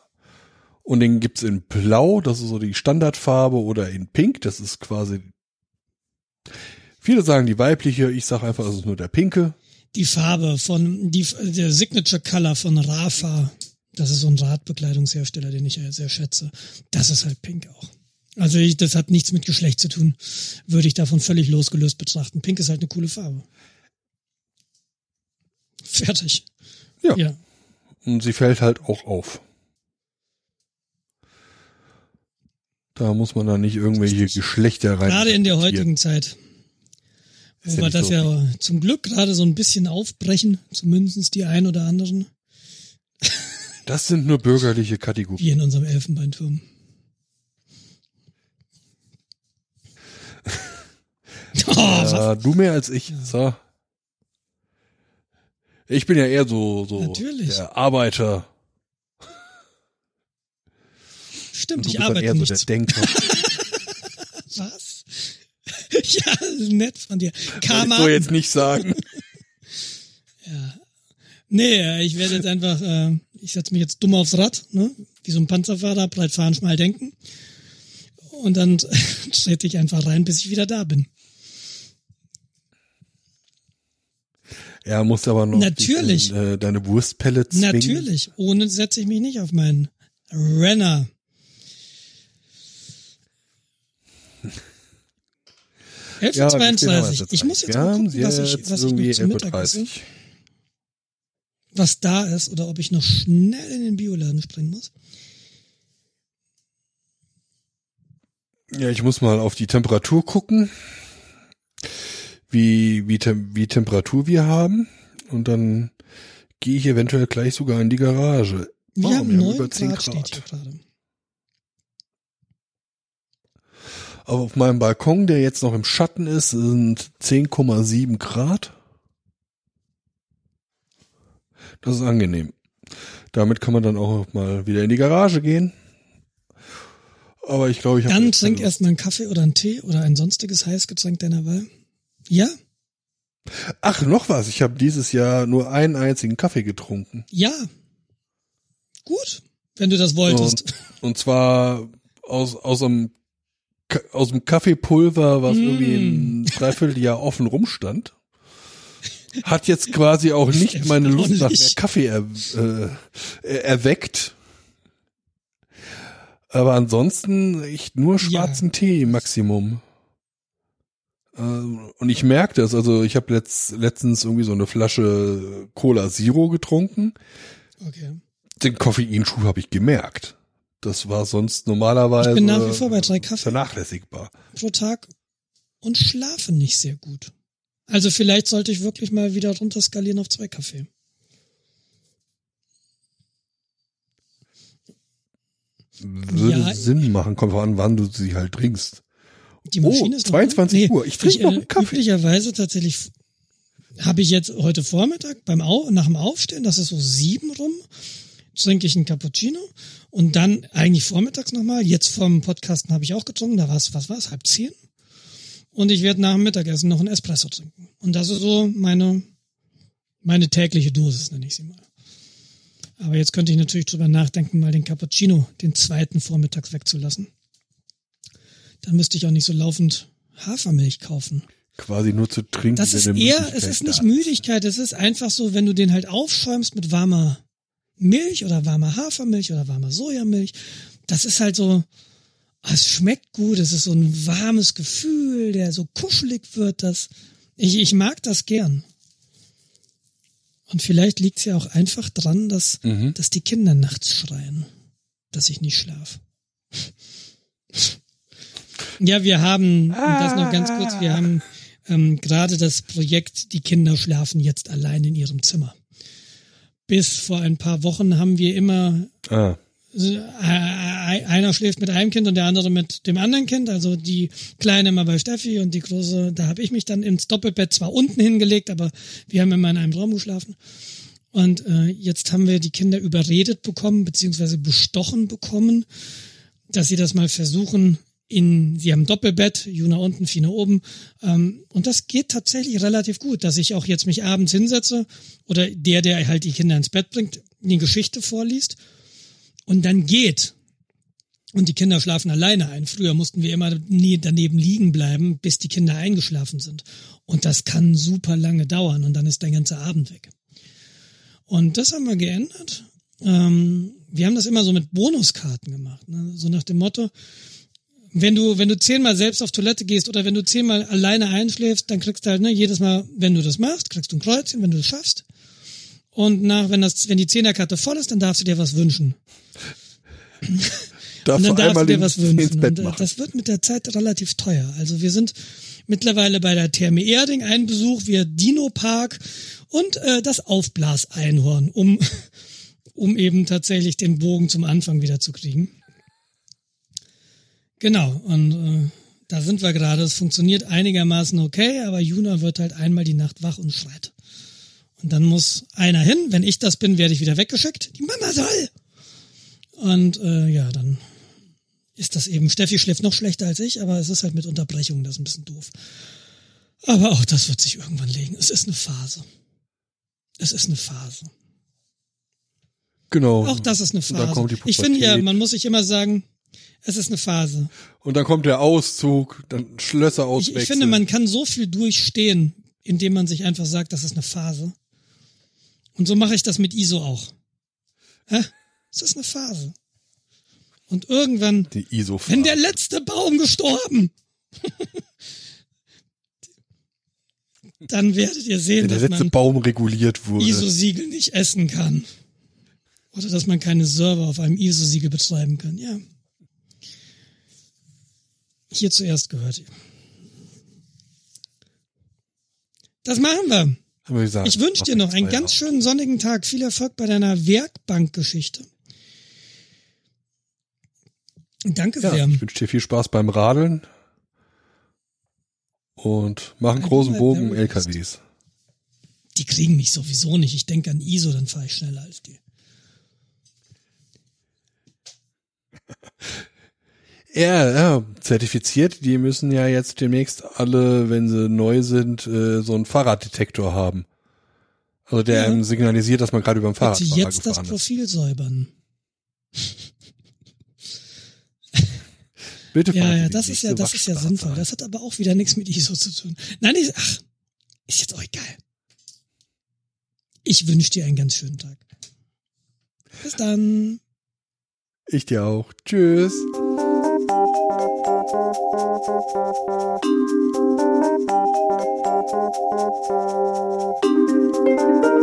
Und den gibt's in Blau, das ist so die Standardfarbe, oder in Pink, das ist quasi. Viele sagen die weibliche, ich sage einfach, es ist nur der pinke. Die Farbe von, die, der Signature Color von Rafa. Das ist so ein Radbekleidungshersteller, den ich ja sehr schätze. Das ist halt pink auch. Also ich, das hat nichts mit Geschlecht zu tun. Würde ich davon völlig losgelöst betrachten. Pink ist halt eine coole Farbe. Fertig. Ja. Ja. Und sie fällt halt auch auf. Da muss man dann nicht irgendwelche Geschlechter rein. Gerade in der heutigen Zeit, wo ja wir das so. ja zum Glück gerade so ein bisschen aufbrechen, zumindest die ein oder anderen, Das sind nur bürgerliche Kategorien. wie in unserem Elfenbeinturm. <laughs> Oh? Ja, du mehr als ich. So. Ich bin ja eher so, so Natürlich. der Arbeiter. Stimmt, ich arbeite eher so nicht. der Denker. <laughs> Was? <laughs> ja, nett von dir. Kann Karma. ich so jetzt nicht sagen. Ja. Nee, äh, ich werde jetzt einfach, äh, ich setze mich jetzt dumm aufs Rad, ne? Wie so ein Panzerfahrer, breit fahren, schmal denken. Und dann trete ich einfach rein, bis ich wieder da bin. Ja, musst aber noch Natürlich. dich in, äh, deine Wurstpelle zwingen. Natürlich. Ohne setze ich mich nicht auf meinen Renner. Ja, wie spät haben wir 11.32 jetzt Ich muss jetzt mal gucken, was ich, was ich noch zum Mittag esse. 11.30 Was da ist oder ob ich noch schnell in den Bioladen springen muss. Ja, ich muss mal auf die Temperatur gucken, wie, wie, Tem wie Temperatur wir haben. Und dann gehe ich eventuell gleich sogar in die Garage. Wir Oh, haben 9 über 10 Grad, Grad. Aber auf meinem Balkon, der jetzt noch im Schatten ist, sind 10,7 Grad. Das ist angenehm. Damit kann man dann auch mal wieder in die Garage gehen. Aber ich glaube, ich habe Dann trink erstmal einen Kaffee oder einen Tee oder ein sonstiges Heißgetränk deiner Wahl. Ja? Ach, noch was. Ich habe dieses Jahr nur einen einzigen Kaffee getrunken. Ja. Gut, wenn du das wolltest. Und, und zwar aus, aus einem aus dem Kaffeepulver, was Mm. irgendwie ein Dreivierteljahr offen rumstand. Hat jetzt quasi auch nicht meine Lust nach mehr. Kaffee er, äh, erweckt. Aber ansonsten echt nur schwarzen Tee Maximum. Äh, Und ich merke das, also ich habe letzt, letztens irgendwie so eine Flasche Cola Zero getrunken. Okay. Den Koffeinschub habe ich gemerkt. Das war sonst normalerweise Ich bin nach wie vor bei drei Kaffee vernachlässigbar. pro Tag und schlafe nicht sehr gut. Also vielleicht sollte ich wirklich mal wieder runterskalieren auf zwei Kaffee. Würde Ja, Sinn machen, kommt an, wann du sie halt trinkst. Die Maschine oh, ist noch 22 an. Uhr. Ich trinke ich, noch äh, einen Kaffee. Üblicherweise tatsächlich habe ich jetzt heute Vormittag beim Au nach dem Aufstehen, das ist so sieben rum, trinke ich einen Cappuccino und dann eigentlich vormittags nochmal. Jetzt vom Podcasten habe ich auch getrunken, da war es, was war es, halb zehn. Und ich werde nach dem Mittagessen noch einen Espresso trinken. Und das ist so meine, meine tägliche Dosis, nenne ich sie mal. Aber jetzt könnte ich natürlich drüber nachdenken, mal den Cappuccino, den zweiten vormittags wegzulassen. Dann müsste ich auch nicht so laufend Hafermilch kaufen. Quasi nur zu trinken. Das ist eher, es ist da nicht Müdigkeit, es ist einfach so, wenn du den halt aufschäumst mit warmer Milch oder warmer Hafermilch oder warmer Sojamilch, das ist halt so, es schmeckt gut, es ist so ein warmes Gefühl, der so kuschelig wird, das, ich, ich mag das gern. Und vielleicht liegt's ja auch einfach dran, dass, Mhm. dass die Kinder nachts schreien, dass ich nicht schlaf. Ja, wir haben, das noch ganz kurz, wir haben ähm, gerade das Projekt, die Kinder schlafen jetzt allein in ihrem Zimmer. Bis vor ein paar Wochen haben wir immer Ah, äh, einer schläft mit einem Kind und der andere mit dem anderen Kind. Also die Kleine immer bei Steffi und die Große, da habe ich mich dann ins Doppelbett zwar unten hingelegt, aber wir haben immer in einem Raum geschlafen. Und äh, jetzt haben wir die Kinder überredet bekommen, beziehungsweise bestochen bekommen, dass sie das mal versuchen, in, sie haben Doppelbett, Juna unten, Fina oben. Ähm, und das geht tatsächlich relativ gut, dass ich auch jetzt mich abends hinsetze oder der, der halt die Kinder ins Bett bringt, die Geschichte vorliest und dann geht. Und die Kinder schlafen alleine ein. Früher mussten wir immer nie daneben liegen bleiben, bis die Kinder eingeschlafen sind. Und das kann super lange dauern und dann ist der ganze Abend weg. Und das haben wir geändert. Ähm, wir haben das immer so mit Bonuskarten gemacht. Ne? So nach dem Motto, wenn du, wenn du zehnmal selbst auf Toilette gehst oder wenn du zehnmal alleine einschläfst, dann kriegst du halt, ne, jedes Mal, wenn du das machst, kriegst du ein Kreuzchen, wenn du es schaffst. Und nach, wenn das, wenn die Zehnerkarte voll ist, dann darfst du dir was wünschen. <laughs> Darf und dann darfst du dir was wünschen. Und das wird mit der Zeit relativ teuer. Also wir sind mittlerweile bei der Therme Erding ein Besuch, wir Dino Park und äh, das Aufblaseinhorn, um, <laughs> um eben tatsächlich den Bogen zum Anfang wieder zu kriegen. Genau, und äh, da sind wir gerade. Es funktioniert einigermaßen okay, aber Juna wird halt einmal die Nacht wach und schreit. Und dann muss einer hin. Wenn ich das bin, werde ich wieder weggeschickt. Die Mama soll. Und äh, ja, dann ist das eben. Steffi schläft noch schlechter als ich, aber es ist halt mit Unterbrechungen, das ist ein bisschen doof. Aber auch das wird sich irgendwann legen. Es ist eine Phase. Es ist eine Phase. Genau. Auch das ist eine Phase. Ich finde ja, man muss sich immer sagen, es ist eine Phase. Und dann kommt der Auszug, dann Schlösser Ich, auswechseln. ich finde, man kann so viel durchstehen, indem man sich einfach sagt, das ist eine Phase. Und so mache ich das mit ISO auch. Hä? Es ist eine Phase. Und irgendwann, die iso wenn der letzte Baum gestorben, <laughs> dann werdet ihr sehen, wenn der dass letzte man Baum reguliert wurde. ISO-Siegel nicht essen kann. Oder dass man keine Server auf einem ISO-Siegel betreiben kann. Ja. Hier zuerst gehört ihr. Das machen wir. Wir gesagt. Ich wünsche dir noch einen ganz schönen sonnigen Tag. Viel Erfolg bei deiner Werkbankgeschichte. Danke Ja, sehr. ich wünsche dir viel Spaß beim Radeln. Und mach einen großen Bogen um. LKWs. Die kriegen mich sowieso nicht. Ich denke an ISO, dann fahre ich schneller als die. <laughs> Ja, ja, zertifiziert, die müssen ja jetzt demnächst alle, wenn sie neu sind, äh, so einen Fahrraddetektor haben. Also der Ja. signalisiert, dass man gerade über dem Fahrrad Bitte jetzt das gefahren ist. Profil säubern. <laughs> Bitte Ja, ja, das ist ja, das ist ja sinnvoll. Das hat aber auch wieder nichts mit ISO zu tun. Nein, ich, ach, ist jetzt auch egal. Ich wünsche dir einen ganz schönen Tag. Bis dann. Ich dir auch. Tschüss. Thank you.